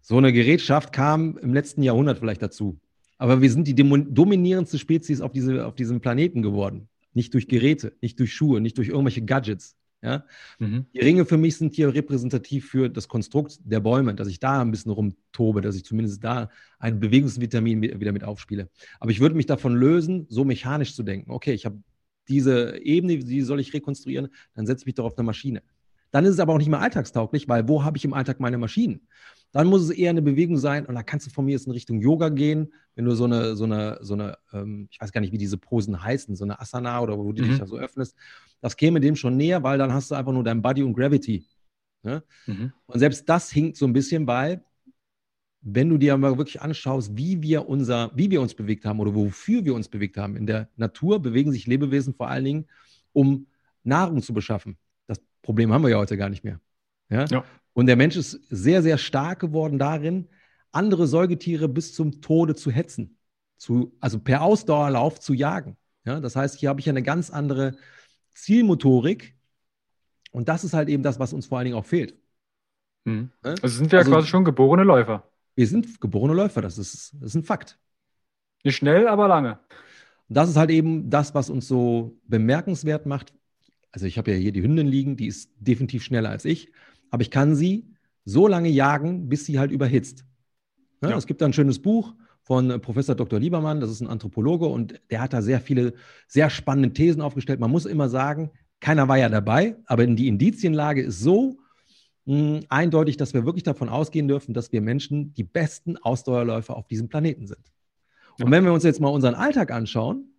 So eine Gerätschaft kam im letzten Jahrhundert vielleicht dazu. Aber wir sind die dominierendste Spezies auf, diese, auf diesem Planeten geworden. Nicht durch Geräte, nicht durch Schuhe, nicht durch irgendwelche Gadgets. Ja? Mhm. Die Ringe für mich sind hier repräsentativ für das Konstrukt der Bäume, dass ich da ein bisschen rumtobe, dass ich zumindest da ein Bewegungsvitamin wieder mit aufspiele. Aber ich würde mich davon lösen, so mechanisch zu denken. Okay, ich habe diese Ebene, die soll ich rekonstruieren, dann setze ich mich doch auf eine Maschine. Dann ist es aber auch nicht mehr alltagstauglich, weil wo habe ich im Alltag meine Maschinen? Dann muss es eher eine Bewegung sein und da kannst du von mir jetzt in Richtung Yoga gehen, wenn du so eine, so eine, so eine, ähm, ich weiß gar nicht, wie diese Posen heißen, so eine Asana oder wo du mhm. dich da so öffnest. Das käme dem schon näher, weil dann hast du einfach nur dein Body und Gravity. Ne? Mhm. Und selbst das hinkt so ein bisschen, weil wenn du dir mal wirklich anschaust, wie wir unser, wie wir uns bewegt haben oder wofür wir uns bewegt haben. In der Natur bewegen sich Lebewesen vor allen Dingen, um Nahrung zu beschaffen. Das Problem haben wir ja heute gar nicht mehr. Ja? ja. Und der Mensch ist sehr, sehr stark geworden darin, andere Säugetiere bis zum Tode zu hetzen, zu, also per Ausdauerlauf zu jagen. Ja, das heißt, hier habe ich eine ganz andere Zielmotorik und das ist halt eben das, was uns vor allen Dingen auch fehlt. Hm. Also sind wir also, ja quasi schon geborene Läufer. Wir sind geborene Läufer, das ist, das ist ein Fakt. Nicht schnell, aber lange. Und das ist halt eben das, was uns so bemerkenswert macht. Also ich habe ja hier die Hündin liegen, die ist definitiv schneller als ich aber ich kann sie so lange jagen, bis sie halt überhitzt. Ne? Ja. Es gibt da ein schönes Buch von äh, Professor Dr. Liebermann, das ist ein Anthropologe und der hat da sehr viele, sehr spannende Thesen aufgestellt. Man muss immer sagen, keiner war ja dabei, aber die Indizienlage ist so mh, hm, eindeutig, dass wir wirklich davon ausgehen dürfen, dass wir Menschen die besten Ausdauerläufer auf diesem Planeten sind. Und wenn wir uns jetzt mal unseren Alltag anschauen,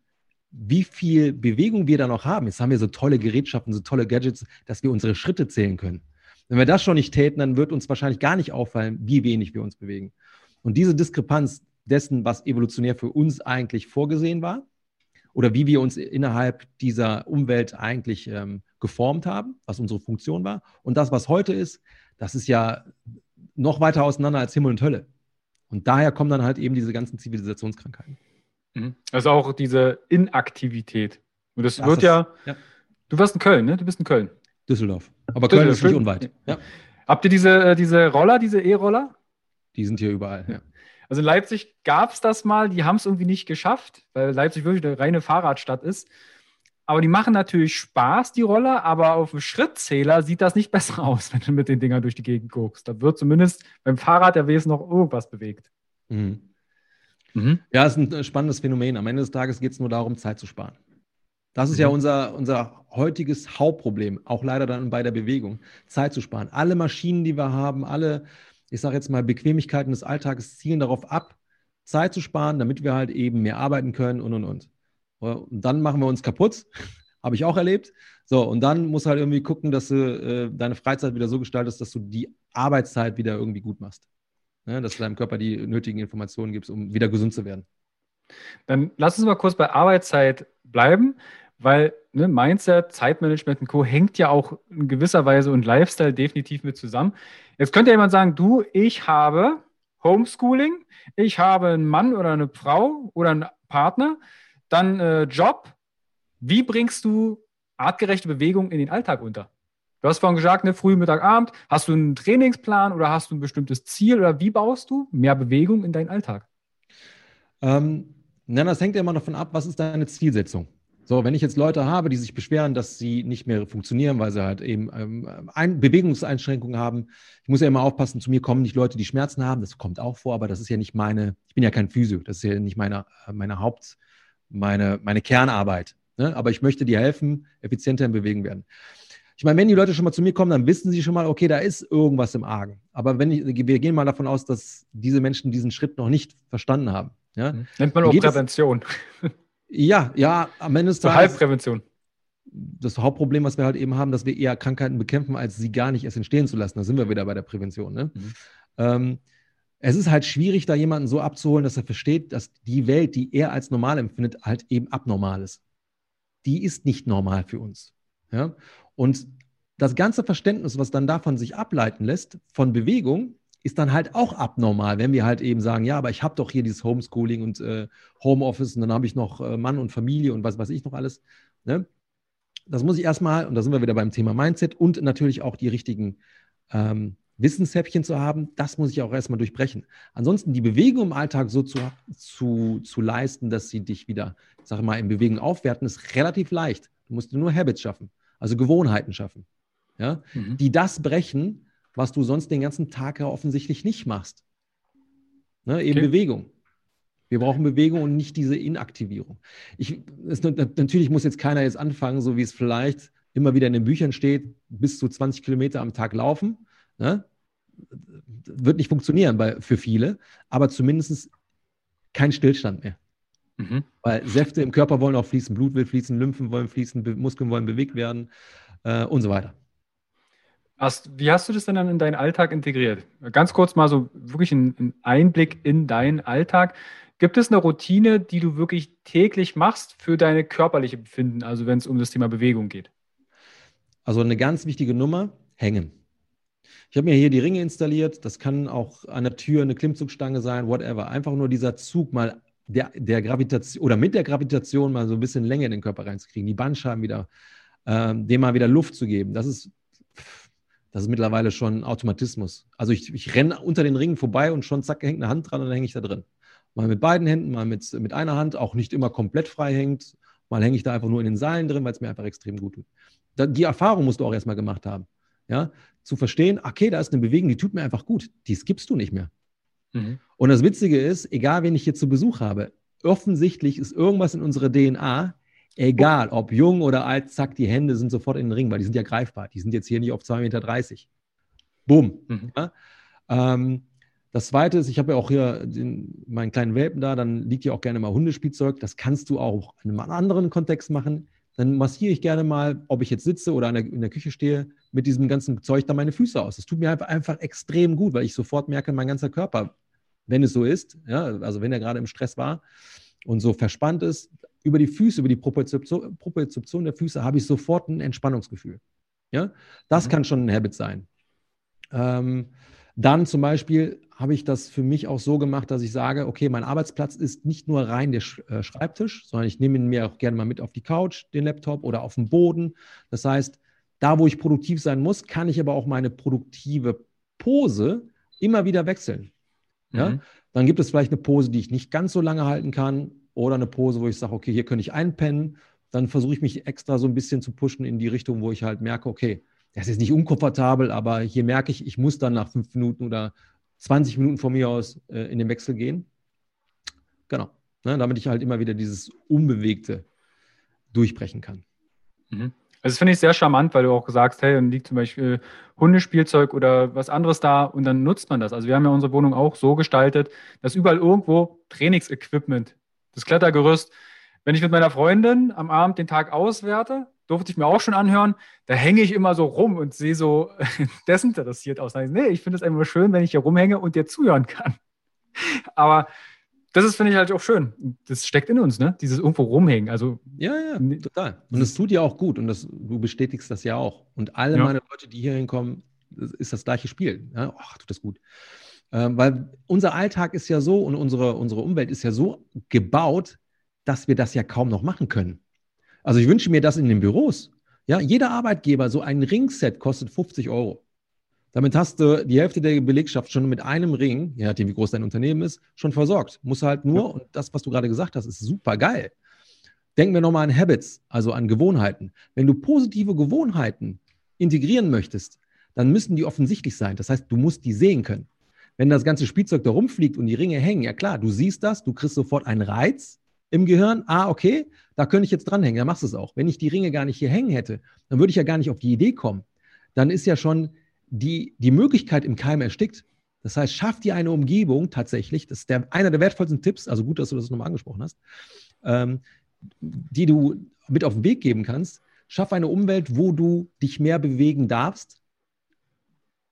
wie viel Bewegung wir da noch haben. Jetzt haben wir so tolle Gerätschaften, so tolle Gadgets, dass wir unsere Schritte zählen können. Wenn wir das schon nicht täten, dann wird uns wahrscheinlich gar nicht auffallen, wie wenig wir uns bewegen. Und diese Diskrepanz dessen, was evolutionär für uns eigentlich vorgesehen war, oder wie wir uns innerhalb dieser Umwelt eigentlich ähm, geformt haben, was unsere Funktion war, und das, was heute ist, das ist ja noch weiter auseinander als Himmel und Hölle. Und daher kommen dann halt eben diese ganzen Zivilisationskrankheiten. Mhm. Also auch diese Inaktivität. Und das, das wird ist, ja, ja, Du warst in Köln, ne? Du bist in Köln. Düsseldorf. Aber Köln ist nicht unweit. Ja. Habt ihr diese, äh, diese Roller, diese E-Roller? Die sind hier überall, ja. Also in Leipzig gab es das mal, die haben es irgendwie nicht geschafft, weil Leipzig wirklich eine reine Fahrradstadt ist. Aber die machen natürlich Spaß, die Roller, aber auf dem Schrittzähler sieht das nicht besser aus, wenn du mit den Dingern durch die Gegend guckst. Da wird zumindest beim Fahrrad der Wesen noch irgendwas bewegt. Mhm. Mhm. Ja, ist ein äh, spannendes Phänomen. Am Ende des Tages geht es nur darum, Zeit zu sparen. Das ist mhm. ja unser, unser heutiges Hauptproblem, auch leider dann bei der Bewegung, Zeit zu sparen. Alle Maschinen, die wir haben, alle, ich sage jetzt mal, Bequemlichkeiten des Alltages zielen darauf ab, Zeit zu sparen, damit wir halt eben mehr arbeiten können und und und. Und dann machen wir uns kaputt, habe ich auch erlebt. So, und dann musst du halt irgendwie gucken, dass du äh, deine Freizeit wieder so gestaltest, dass du die Arbeitszeit wieder irgendwie gut machst. Ja, dass du deinem Körper die nötigen Informationen gibst, um wieder gesund zu werden. Dann lass uns mal kurz bei Arbeitszeit bleiben weil ne, Mindset, Zeitmanagement und Co. hängt ja auch in gewisser Weise und Lifestyle definitiv mit zusammen. Jetzt könnte jemand sagen, du, ich habe Homeschooling, ich habe einen Mann oder eine Frau oder einen Partner, dann äh, Job. Wie bringst du artgerechte Bewegung in den Alltag unter? Du hast vorhin gesagt, ne, früh, Mittag, Abend. Hast du einen Trainingsplan oder hast du ein bestimmtes Ziel oder wie baust du mehr Bewegung in deinen Alltag? Ähm, na, das hängt ja immer davon ab, was ist deine Zielsetzung? So, wenn ich jetzt Leute habe, die sich beschweren, dass sie nicht mehr funktionieren, weil sie halt eben ähm, ein, Bewegungseinschränkungen haben. Ich muss ja immer aufpassen, zu mir kommen nicht Leute, die Schmerzen haben. Das kommt auch vor, aber das ist ja nicht meine, ich bin ja kein Physio, das ist ja nicht meine, meine Haupt, meine, meine Kernarbeit. Ne? Aber ich möchte dir helfen, effizienter im Bewegen werden. Ich meine, wenn die Leute schon mal zu mir kommen, dann wissen sie schon mal, okay, da ist irgendwas im Argen. Aber wenn ich, wir gehen mal davon aus, dass diese Menschen diesen Schritt noch nicht verstanden haben. Ja? Nennt man auch Prävention. Ja, ja, am Ende des Tages. Halbprävention. Das Hauptproblem, was wir halt eben haben, dass wir eher Krankheiten bekämpfen, als sie gar nicht erst entstehen zu lassen. Da sind wir wieder bei der Prävention. Ne? Mhm. Ähm, es ist halt schwierig, da jemanden so abzuholen, dass er versteht, dass die Welt, die er als normal empfindet, halt eben abnormal ist. Die ist nicht normal für uns. Ja? Und das ganze Verständnis, was dann davon sich ableiten lässt, von Bewegung, ist dann halt auch abnormal, wenn wir halt eben sagen, ja, aber ich habe doch hier dieses Homeschooling und äh, Homeoffice und dann habe ich noch äh, Mann und Familie und was weiß ich noch alles. Ne? Das muss ich erstmal, und da sind wir wieder beim Thema Mindset und natürlich auch die richtigen ähm, Wissenshäppchen zu haben, das muss ich auch erstmal durchbrechen. Ansonsten die Bewegung im Alltag so zu, zu, zu leisten, dass sie dich wieder, sag mal, in Bewegung aufwerten, ist relativ leicht. Du musst nur Habits schaffen, also Gewohnheiten schaffen, ja, mhm. die das brechen, was du sonst den ganzen Tag ja offensichtlich nicht machst. Ne, eben okay. Bewegung. Wir brauchen Bewegung und nicht diese Inaktivierung. Ich, es, natürlich muss jetzt keiner jetzt anfangen, so wie es vielleicht immer wieder in den Büchern steht, bis zu 20 Kilometer am Tag laufen. Ne? Wird nicht funktionieren bei, für viele, aber zumindest kein Stillstand mehr. Mhm. Weil Säfte im Körper wollen auch fließen, Blut will fließen, Lymphen wollen fließen, Be Muskeln wollen bewegt werden äh, und so weiter. Hast, wie hast du das denn dann in deinen Alltag integriert? Ganz kurz mal so wirklich ein, Einblick in deinen Alltag. Gibt es eine Routine, die du wirklich täglich machst für deine körperliche Befinden, also wenn es um das Thema Bewegung geht? Also eine ganz wichtige Nummer, hängen. Ich habe mir hier die Ringe installiert. Das kann auch an der Tür eine Klimmzugstange sein, whatever. Einfach nur dieser Zug mal der, der Gravitation oder mit der Gravitation mal so ein bisschen Länge in den Körper reinzukriegen, die Bandscheiben wieder, ähm, dem mal wieder Luft zu geben. Das ist, das ist mittlerweile schon Automatismus. Also ich, ich renne unter den Ringen vorbei und schon zack, hängt eine Hand dran und dann hänge ich da drin. Mal mit beiden Händen, mal mit, mit einer Hand, auch nicht immer komplett frei hängt. Mal hänge ich da einfach nur in den Seilen drin, weil es mir einfach extrem gut tut. die Erfahrung musst du auch erstmal gemacht haben. Ja, zu verstehen, okay, da ist eine Bewegung, die tut mir einfach gut. Die skippst du nicht mehr. Mhm. Und das Witzige ist, egal wen ich hier zu Besuch habe, offensichtlich ist irgendwas in unserer DNA, egal ob jung oder alt, zack, die Hände sind sofort in den Ring, weil die sind ja greifbar. Die sind jetzt hier nicht auf 2,30 Meter. Bumm. Mhm. Ja? Ähm, das zweite ist, ich habe ja auch hier den, meinen kleinen Welpen da, dann liegt hier auch gerne mal Hundespielzeug. Das kannst du auch in einem anderen Kontext machen. Dann massiere ich gerne mal, ob ich jetzt sitze oder in der, in der Küche stehe, mit diesem ganzen Zeug da meine Füße aus. Das tut mir einfach, einfach extrem gut, weil ich sofort merke, mein ganzer Körper, wenn es so ist, ja, also wenn er gerade im Stress war und so verspannt ist, über die Füße, über die Propriozeption, Propriozeption der Füße habe ich sofort ein Entspannungsgefühl. Ja, das mhm. kann schon ein Habit sein. Ähm, dann zum Beispiel habe ich das für mich auch so gemacht, dass ich sage, okay, mein Arbeitsplatz ist nicht nur rein der äh, Schreibtisch, sondern ich nehme ihn mir auch gerne mal mit auf die Couch, den Laptop oder auf den Boden. Das heißt, da, wo ich produktiv sein muss, kann ich aber auch meine produktive Pose immer wieder wechseln. Ja? Mhm. Dann gibt es vielleicht eine Pose, die ich nicht ganz so lange halten kann oder eine Pose, wo ich sage, okay, hier könnte ich einpennen. Dann versuche ich mich extra so ein bisschen zu pushen in die Richtung, wo ich halt merke, okay, das ist nicht unkomfortabel, aber hier merke ich, ich muss dann nach fünf Minuten oder 20 Minuten von mir aus äh, in den Wechsel gehen. Genau. Ne, damit ich halt immer wieder dieses Unbewegte durchbrechen kann. Mhm. Also das finde ich sehr charmant, weil du auch sagst, hey, dann liegt zum Beispiel Hundespielzeug oder was anderes da und dann nutzt man das. Also wir haben ja unsere Wohnung auch so gestaltet, dass überall irgendwo Trainingsequipment, das Klettergerüst, wenn ich mit meiner Freundin am Abend den Tag auswerte, durfte ich mir auch schon anhören, da hänge ich immer so rum und sehe so desinteressiert aus. Nee, ich finde es einfach schön, wenn ich hier rumhänge und dir zuhören kann. Aber das ist, finde ich, halt auch schön. Das steckt in uns, ne? Dieses irgendwo rumhängen. Also, ja, ja, total. Und es tut dir auch gut und das, du bestätigst das ja auch. Und alle ja. meine Leute, die hier hinkommen, ist das gleiche Spiel. Ja? Ach, tut das gut. Ähm, weil unser Alltag ist ja so und unsere, unsere Umwelt ist ja so gebaut, dass wir das ja kaum noch machen können. Also ich wünsche mir das in den Büros. Ja, jeder Arbeitgeber, so ein Ringset kostet 50 Euro. Damit hast du die Hälfte der Belegschaft schon mit einem Ring, je nachdem, wie groß dein Unternehmen ist, schon versorgt. Muss halt nur, und das, was du gerade gesagt hast, ist super geil. Denken wir nochmal an Habits, also an Gewohnheiten. Wenn du positive Gewohnheiten integrieren möchtest, dann müssen die offensichtlich sein. Das heißt, du musst die sehen können. Wenn das ganze Spielzeug da rumfliegt und die Ringe hängen, ja klar, du siehst das, du kriegst sofort einen Reiz im Gehirn. Ah, okay, da könnte ich jetzt dranhängen, dann machst du es auch. Wenn ich die Ringe gar nicht hier hängen hätte, dann würde ich ja gar nicht auf die Idee kommen. Dann ist ja schon die, die Möglichkeit im Keim erstickt. Das heißt, schaff dir eine Umgebung tatsächlich, das ist der, einer der wertvollsten Tipps, also gut, dass du das nochmal angesprochen hast, ähm, die du mit auf den Weg geben kannst. Schaff eine Umwelt, wo du dich mehr bewegen darfst,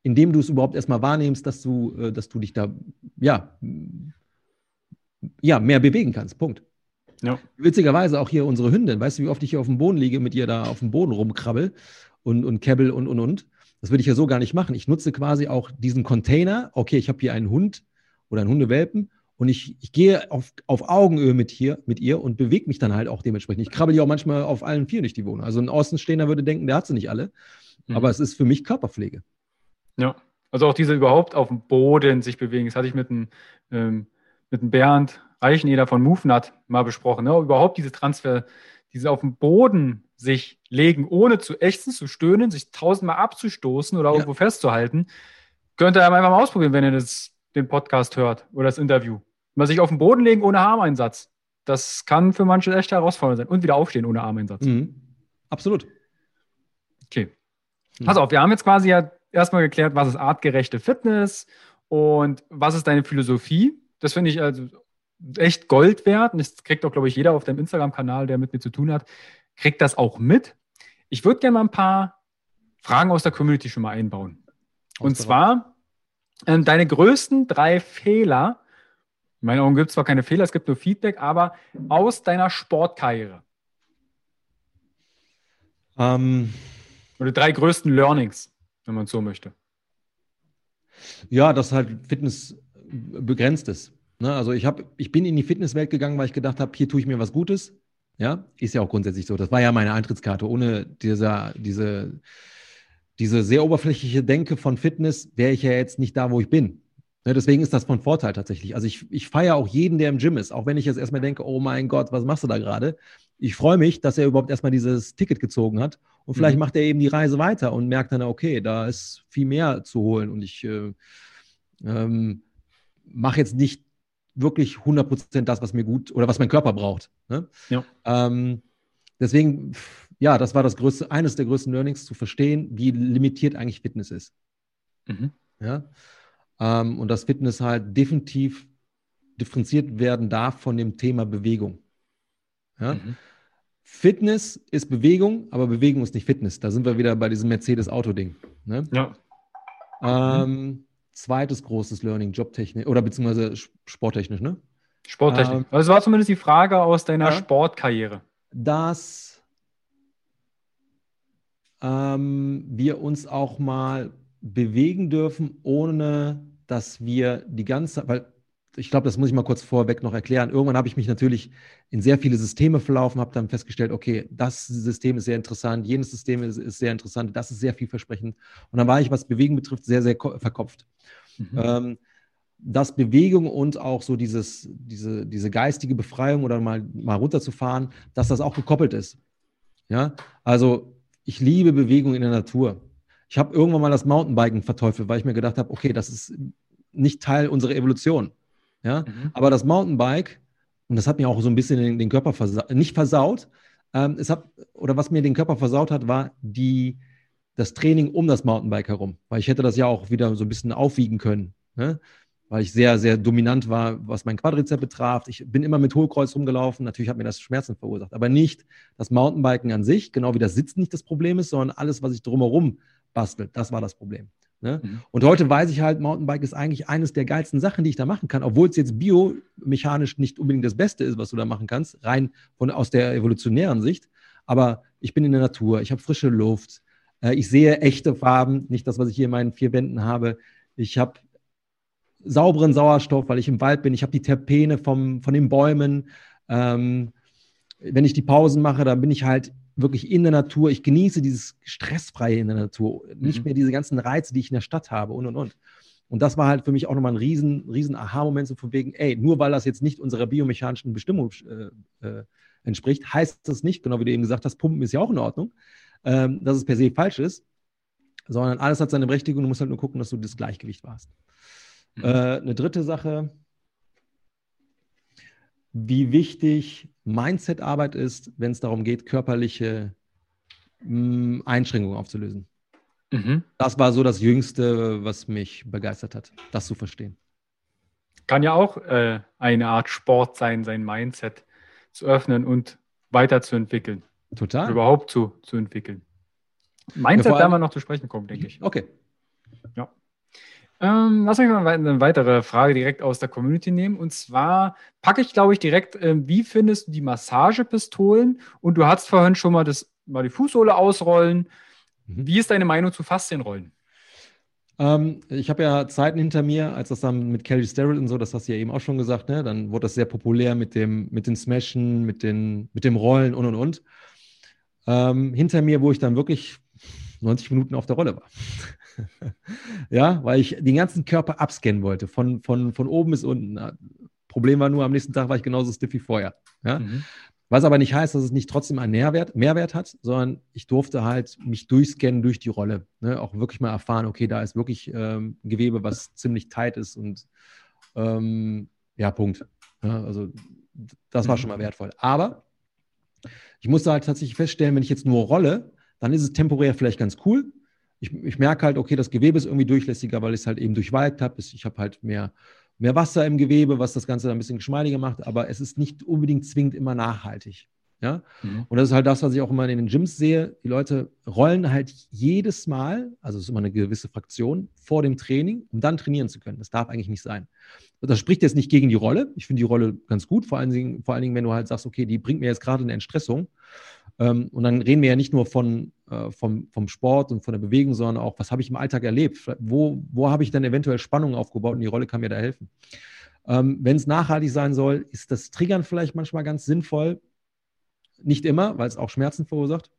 indem du es überhaupt erstmal wahrnimmst, dass du, äh, dass du dich da ja, ja, mehr bewegen kannst. Punkt. Ja. Witzigerweise auch hier unsere Hündin. Weißt du, wie oft ich hier auf dem Boden liege, mit ihr da auf dem Boden rumkrabbel und, und kebbel und, und, und. Das würde ich ja so gar nicht machen. Ich nutze quasi auch diesen Container. Okay, ich habe hier einen Hund oder einen Hundewelpen und ich, ich gehe auf, auf Augenhöhe mit, hier, mit ihr und bewege mich dann halt auch dementsprechend. Ich krabbel ja auch manchmal auf allen vier durch die Wohnung. Also ein Außenstehender würde denken, der hat sie nicht alle. Mhm. Aber es ist für mich Körperpflege. Ja, also auch diese überhaupt auf dem Boden sich bewegen. Das hatte ich mit einem, ähm, mit einem Bernd Reicheneder von MoveNut mal besprochen. Ne? Überhaupt diese Transfer, diese auf dem Boden sich legen, ohne zu ächzen, zu stöhnen, sich tausendmal abzustoßen oder ja. irgendwo festzuhalten, könnt ihr einfach mal ausprobieren, wenn ihr das, den Podcast hört oder das Interview. Mal sich auf den Boden legen ohne Armeinsatz. Das kann für manche echt herausfordernd sein. Und wieder aufstehen ohne Armeinsatz. Mhm. Absolut. Okay. Mhm. Pass auf, wir haben jetzt quasi ja erstmal geklärt, was ist artgerechte Fitness und was ist deine Philosophie. Das finde ich also echt Gold wert. Und das kriegt auch, glaube ich, jeder auf deinem Instagram-Kanal, der mit mir zu tun hat, kriegt das auch mit. Ich würde gerne mal ein paar Fragen aus der Community schon mal einbauen. Und zwar ähm, deine größten drei Fehler in meinen Augen gibt es zwar keine Fehler, es gibt nur Feedback, aber aus deiner Sportkarriere. Ähm, Oder drei größten Learnings, wenn man so möchte. Ja, dass halt Fitness begrenzt ist. Ne? Also ich, hab, ich bin in die Fitnesswelt gegangen, weil ich gedacht habe, hier tue ich mir was Gutes. Ja, ist ja auch grundsätzlich so. Das war ja meine Eintrittskarte. Ohne dieser, diese, diese sehr oberflächliche Denke von Fitness wäre ich ja jetzt nicht da, wo ich bin. Ne, deswegen ist das von Vorteil tatsächlich. Also ich, ich feiere auch jeden, der im Gym ist, auch wenn ich jetzt erstmal denke, oh mein Gott, was machst du da gerade? Ich freue mich, dass er überhaupt erstmal dieses Ticket gezogen hat und vielleicht mhm. macht er eben die Reise weiter und merkt dann, okay, da ist viel mehr zu holen und ich äh, ähm, mache jetzt nicht wirklich 100% das, was mir gut oder was mein Körper braucht. Ne? Ja. Ähm, deswegen, ja, das war das größte, eines der größten Learnings, zu verstehen, wie limitiert eigentlich Fitness ist. Mhm. Ja. Ähm, und dass Fitness halt definitiv differenziert werden darf von dem Thema Bewegung. Ja? Mhm. Fitness ist Bewegung, aber Bewegung ist nicht Fitness. Da sind wir wieder bei diesem Mercedes-Auto-Ding. Ne? Ja. Ähm. Zweites großes Learning, Jobtechnik oder beziehungsweise sporttechnisch, ne? Sporttechnik. Ähm, also das war zumindest die Frage aus deiner ja, Sportkarriere. Dass ähm, wir uns auch mal bewegen dürfen, ohne dass wir die ganze, weil ich glaube, das muss ich mal kurz vorweg noch erklären. Irgendwann habe ich mich natürlich in sehr viele Systeme verlaufen, habe dann festgestellt, okay, das System ist sehr interessant, jenes System ist, ist sehr interessant, das ist sehr vielversprechend. Und dann war ich, was Bewegen betrifft, sehr, sehr verkopft. Mhm. Ähm, dass Bewegung und auch so dieses, diese, diese geistige Befreiung oder mal, mal runterzufahren, dass das auch gekoppelt ist. Ja, also ich liebe Bewegung in der Natur. Ich habe irgendwann mal das Mountainbiken verteufelt, weil ich mir gedacht habe, okay, das ist nicht Teil unserer Evolution. Ja? Mhm. Aber das Mountainbike, und das hat mir auch so ein bisschen den, den Körper versaut, nicht versaut, ähm, es hat, oder was mir den Körper versaut hat, war die, das Training um das Mountainbike herum. Weil ich hätte das ja auch wieder so ein bisschen aufwiegen können. Ne? Weil ich sehr, sehr dominant war, was mein Quadrizeps betraf. Ich bin immer mit Hohlkreuz rumgelaufen. Natürlich hat mir das Schmerzen verursacht. Aber nicht das Mountainbiken an sich, genau wie das Sitzen nicht das Problem ist, sondern alles, was ich drumherum bastelt. Das war das Problem. Ne? Mhm. Und heute weiß ich halt, Mountainbike ist eigentlich eines der geilsten Sachen, die ich da machen kann, obwohl es jetzt biomechanisch nicht unbedingt das Beste ist, was du da machen kannst, rein von, aus der evolutionären Sicht. Aber ich bin in der Natur, ich habe frische Luft, äh, ich sehe echte Farben, nicht das, was ich hier in meinen vier Wänden habe. Ich habe sauberen Sauerstoff, weil ich im Wald bin. Ich habe die Terpene vom, von den Bäumen. Ähm, wenn ich die Pausen mache, dann bin ich halt wirklich in der Natur. Ich genieße dieses Stressfreie in der Natur. Nicht mhm. mehr diese ganzen Reize, die ich in der Stadt habe und und und. Und das war halt für mich auch nochmal ein riesen, riesen Aha-Moment, so von wegen, ey, nur weil das jetzt nicht unserer biomechanischen Bestimmung äh, äh, entspricht, heißt das nicht, genau wie du eben gesagt hast, Pumpen ist ja auch in Ordnung, ähm, dass es per se falsch ist, sondern alles hat seine Berechtigung. Du musst halt nur gucken, dass du das Gleichgewicht warst. Mhm. Äh, eine dritte Sache, wie wichtig Mindset-Arbeit ist, wenn es darum geht, körperliche mh, mm, Einschränkungen aufzulösen. Mhm. Das war so das Jüngste, was mich begeistert hat, das zu verstehen. Kann ja auch äh, eine Art Sport sein, sein Mindset zu öffnen und weiterzuentwickeln. Total. Überhaupt zu, zu entwickeln. Mindset Ja, werden wir noch zu sprechen kommen, denke ich. Okay. Ähm, lass mich mal eine weitere Frage direkt aus der Community nehmen. Und zwar packe ich, glaube ich, direkt, ähm, wie findest du die Massagepistolen? Und du hast vorhin schon mal das, mal die Fußsohle ausrollen. Mhm. Wie ist deine Meinung zu Faszienrollen? Ähm, ich habe ja Zeiten hinter mir, als das dann mit Kelly Starrett und so, das hast du ja eben auch schon gesagt, ne? Dann wurde das sehr populär mit dem, mit den Smashen, mit den, mit dem Rollen und und und. Ähm, hinter mir, wo ich dann wirklich 90 Minuten auf der Rolle war. Ja, weil ich den ganzen Körper abscannen wollte, von, von, von oben bis unten. Problem war nur, am nächsten Tag war ich genauso stiff wie vorher. Ja? Mhm. Was aber nicht heißt, dass es nicht trotzdem einen Mehrwert, Mehrwert hat, sondern ich durfte halt mich durchscannen durch die Rolle. Ne? Auch wirklich mal erfahren, okay, da ist wirklich ähm, ein Gewebe, was ziemlich tight ist und ähm, ja, Punkt. Ja, also das war schon mal wertvoll. Aber ich musste halt tatsächlich feststellen, wenn ich jetzt nur rolle, dann ist es temporär vielleicht ganz cool. Ich, ich merke halt, okay, das Gewebe ist irgendwie durchlässiger, weil ich es halt eben durchwalkt habe. Ich habe halt mehr, mehr Wasser im Gewebe, was das Ganze dann ein bisschen geschmeidiger macht, aber es ist nicht unbedingt zwingend immer nachhaltig. Ja? Mhm. Und das ist halt das, was ich auch immer in den Gyms sehe. Die Leute rollen halt jedes Mal, also es ist immer eine gewisse Fraktion, vor dem Training, um dann trainieren zu können. Das darf eigentlich nicht sein. Und das spricht jetzt nicht gegen die Rolle. Ich finde die Rolle ganz gut, vor allen, Dingen, vor allen Dingen, wenn du halt sagst, okay, die bringt mir jetzt gerade eine Entstressung. Ähm, und dann reden wir ja nicht nur von, äh, vom, vom Sport und von der Bewegung, sondern auch, was habe ich im Alltag erlebt? Wo, wo habe ich dann eventuell Spannungen aufgebaut und die Rolle kann mir da helfen. Ähm, wenn es nachhaltig sein soll, ist das Triggern vielleicht manchmal ganz sinnvoll. Nicht immer, weil es auch Schmerzen verursacht.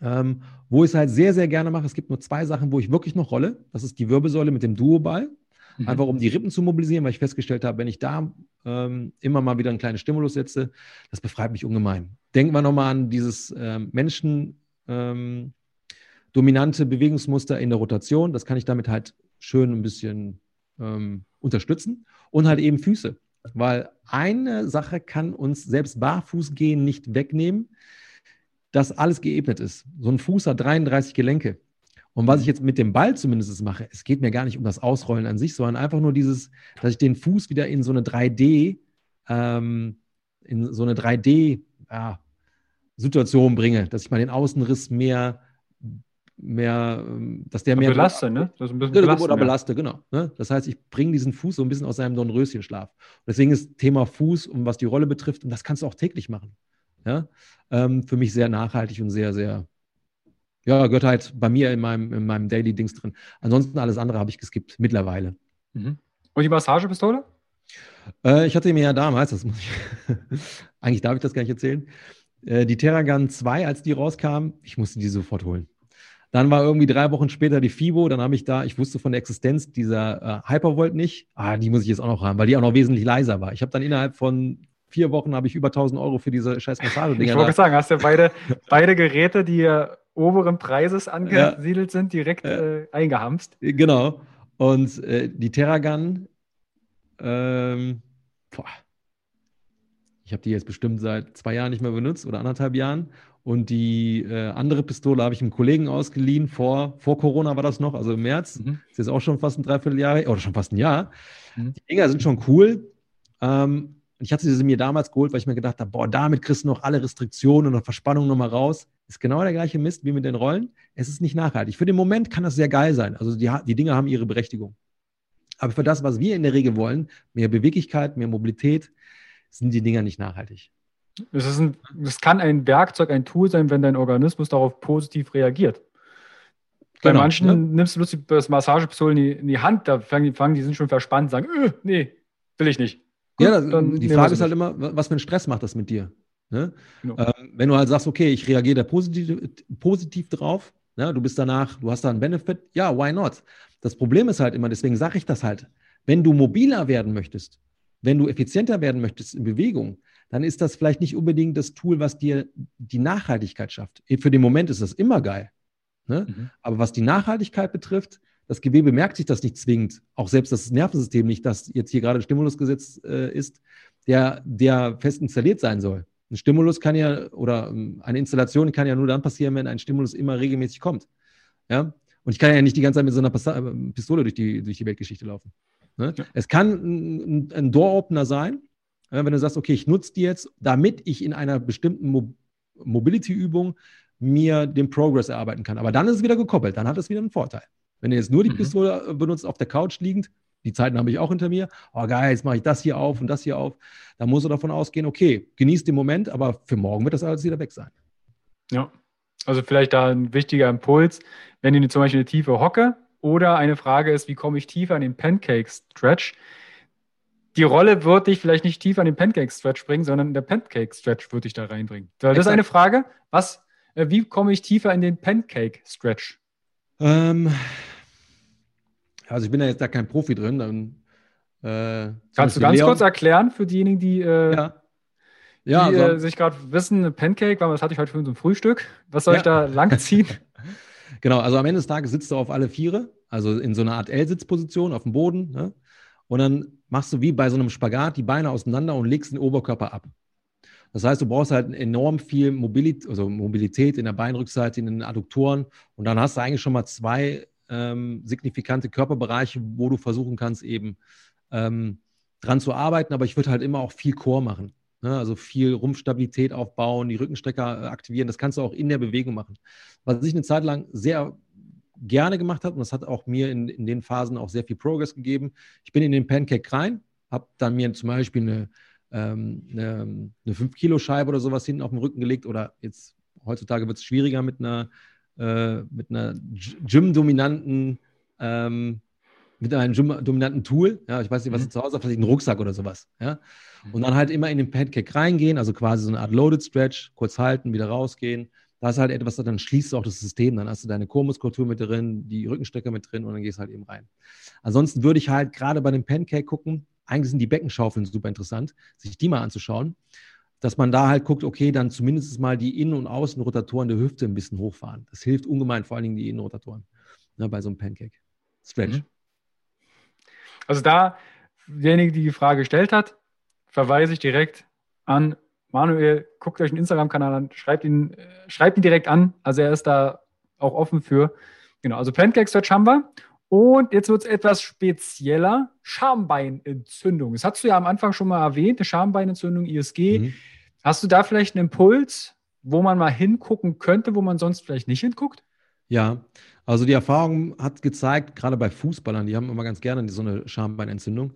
Ähm, wo ich es halt sehr, sehr gerne mache, es gibt nur zwei Sachen, wo ich wirklich noch rolle. Das ist die Wirbelsäule mit dem Duoball. Mhm. Einfach um die Rippen zu mobilisieren, weil ich festgestellt habe, wenn ich da ähm, immer mal wieder einen kleinen Stimulus setze, das befreit mich ungemein. Denken wir nochmal an dieses ähm, Menschen ähm, dominante Bewegungsmuster in der Rotation. Das kann ich damit halt schön ein bisschen ähm, unterstützen. Und halt eben Füße. Weil eine Sache kann uns selbst barfuß gehen nicht wegnehmen, dass alles geebnet ist. So ein Fuß hat 33 Gelenke. Und was ich jetzt mit dem Ball zumindest mache, es geht mir gar nicht um das Ausrollen an sich, sondern einfach nur dieses, dass ich den Fuß wieder in so eine 3D, ähm, in so eine 3D ja, Situation bringe, dass ich mal den Außenriss mehr, mehr, ähm, dass der mehr Belaste, ne? Das ist ein bisschen Genau, belasten, oder ja. belaste, genau. Ne? Das heißt, ich bringe diesen Fuß so ein bisschen aus seinem Dornröschenschlaf. Und deswegen ist Thema Fuß, um was die Rolle betrifft, und das kannst du auch täglich machen. Ja? Ähm, für mich sehr nachhaltig und sehr, sehr, ja, gehört halt bei mir in meinem, in meinem Daily-Dings drin. Ansonsten alles andere habe ich geskippt, mittlerweile. Mhm. Und die Massagepistole? Äh, ich hatte mir ja damals, das muss ich, eigentlich darf ich das gar nicht erzählen, äh, die Terragun 2, als die rauskam, ich musste die sofort holen. Dann war irgendwie drei Wochen später die FIBO, dann habe ich da, ich wusste von der Existenz dieser äh, Hypervolt nicht. Ah, die muss ich jetzt auch noch haben, weil die auch noch wesentlich leiser war. Ich habe dann innerhalb von vier Wochen habe ich über 1000 Euro für diese scheiß Ich Massage-Dinger. wollte da- sagen, hast du beide, beide Geräte, die ja oberen Preises angesiedelt sind, direkt Ja. äh, eingehamst. Genau. Und äh, die Terragun, ähm, boah, ich habe die jetzt bestimmt seit zwei Jahren nicht mehr benutzt oder anderthalb Jahren. Und die äh, andere Pistole habe ich einem Kollegen ausgeliehen. Vor, vor Corona war das noch, also im März. Mhm. Ist jetzt auch schon fast ein Dreivierteljahr oder schon fast ein Jahr. Mhm. Die Dinger sind schon cool. Ähm, ich hatte sie mir damals geholt, weil ich mir gedacht habe, boah, damit kriegst du noch alle Restriktionen und Verspannungen nochmal raus. Ist genau der gleiche Mist wie mit den Rollen. Es ist nicht nachhaltig. Für den Moment kann das sehr geil sein. Also die, die Dinge haben ihre Berechtigung. Aber für das, was wir in der Regel wollen, mehr Beweglichkeit, mehr Mobilität, sind die Dinger nicht nachhaltig. Es, ein, es kann ein Werkzeug, ein Tool sein, wenn dein Organismus darauf positiv reagiert. Bei Genau, manchen ne? nimmst du bloß die, das Massagepistolen in die, in die Hand, da fangen die, fangen, die sind schon verspannt, sagen, öh, nee, will ich nicht. Gut, ja, das, die Frage ist halt immer, wa- was für einen Stress macht das mit dir? Ne? Genau. Ähm, wenn du halt sagst, okay, ich reagiere da positiv, positiv drauf, ne? du bist danach, du hast da einen Benefit, ja, why not? Das Problem ist halt immer, deswegen sage ich das halt, wenn du mobiler werden möchtest, wenn du effizienter werden möchtest in Bewegung, dann ist das vielleicht nicht unbedingt das Tool, was dir die Nachhaltigkeit schafft. Für den Moment ist das immer geil. Ne? Mhm. Aber was die Nachhaltigkeit betrifft, das Gewebe merkt sich das nicht zwingend, auch selbst das Nervensystem nicht, dass jetzt hier gerade ein Stimulusgesetz äh, ist, der, der fest installiert sein soll. Ein Stimulus kann ja, oder ähm, eine Installation kann ja nur dann passieren, wenn ein Stimulus immer regelmäßig kommt. Ja? Und ich kann ja nicht die ganze Zeit mit so einer äh, Pistole durch die, durch die Weltgeschichte laufen. Ne? Ja. Es kann ein, ein Door-Opener sein, wenn du sagst, okay, ich nutze die jetzt, damit ich in einer bestimmten Mo Mobility-Übung mir den Progress erarbeiten kann. Aber dann ist es wieder gekoppelt, dann hat es wieder einen Vorteil. Wenn du jetzt nur die mhm. Pistole benutzt, auf der Couch liegend, die Zeiten habe ich auch hinter mir, oh geil, jetzt mache ich das hier auf und das hier auf, dann musst du davon ausgehen, okay, genieß den Moment, aber für morgen wird das alles wieder weg sein. Ja, also vielleicht da ein wichtiger Impuls, wenn du zum Beispiel eine tiefe Hocke oder eine Frage ist, wie komme ich tiefer an den Pancake-Stretch, die Rolle wird dich vielleicht nicht tiefer an den Pancake-Stretch bringen, sondern der Pancake-Stretch wird dich da reinbringen. Das ist eine Frage. Was, äh, wie komme ich tiefer in den Pancake-Stretch? Ähm, also ich bin da jetzt da kein Profi drin. Dann, äh, Kannst du ganz Leon. kurz erklären für diejenigen, die, äh, ja. Ja, die also, äh, sich gerade wissen, Pancake, was hatte ich heute für so ein Frühstück? Was soll ja. ich da langziehen? genau, also am Ende des Tages sitzt du auf alle Viere, also in so einer Art L-Sitzposition auf dem Boden. Ne? Und dann machst du wie bei so einem Spagat die Beine auseinander und legst den Oberkörper ab. Das heißt, du brauchst halt enorm viel Mobilität, also Mobilität in der Beinrückseite, in den Adduktoren. Und dann hast du eigentlich schon mal zwei ähm, signifikante Körperbereiche, wo du versuchen kannst, eben ähm, dran zu arbeiten. Aber ich würde halt immer auch viel Core machen. Ne? Also viel Rumpfstabilität aufbauen, die Rückenstrecker äh, aktivieren. Das kannst du auch in der Bewegung machen. Was ich eine Zeit lang sehr gerne gemacht habe und das hat auch mir in, in den Phasen auch sehr viel Progress gegeben. Ich bin in den Pancake rein, habe dann mir zum Beispiel eine, ähm, eine, eine 5-Kilo-Scheibe oder sowas hinten auf den Rücken gelegt oder jetzt heutzutage wird es schwieriger mit einer, äh, einer Gym-dominanten ähm, mit einem dominanten Tool, ja, ich weiß nicht, was mhm. du zu Hause hast, vielleicht einen Rucksack oder sowas, ja. Und mhm. dann halt immer in den Pancake reingehen, also quasi so eine Art Loaded Stretch, kurz halten, wieder rausgehen, da ist halt etwas, dann schließt du auch das System, dann hast du deine Chormuskulatur mit drin, die Rückenstecker mit drin und dann gehst du halt eben rein. Ansonsten würde ich halt gerade bei dem Pancake gucken, eigentlich sind die Beckenschaufeln super interessant, sich die mal anzuschauen, dass man da halt guckt, okay, dann zumindest mal die Innen- und Außenrotatoren der Hüfte ein bisschen hochfahren. Das hilft ungemein, vor allen Dingen die Innenrotatoren ne, bei so einem Pancake. Stretch. Mhm. Also da, derjenige, die die Frage gestellt hat, verweise ich direkt an Manuel, guckt euch einen Instagram-Kanal an, schreibt ihn, äh, schreibt ihn direkt an. Also er ist da auch offen für. Genau, also Pancake Search haben wir. Und jetzt wird es etwas spezieller. Schambeinentzündung. Das hast du ja am Anfang schon mal erwähnt, eine Schambeinentzündung, ISG. Mhm. Hast du da vielleicht einen Impuls, wo man mal hingucken könnte, wo man sonst vielleicht nicht hinguckt? Ja, also die Erfahrung hat gezeigt, gerade bei Fußballern, die haben immer ganz gerne so eine Schambeinentzündung,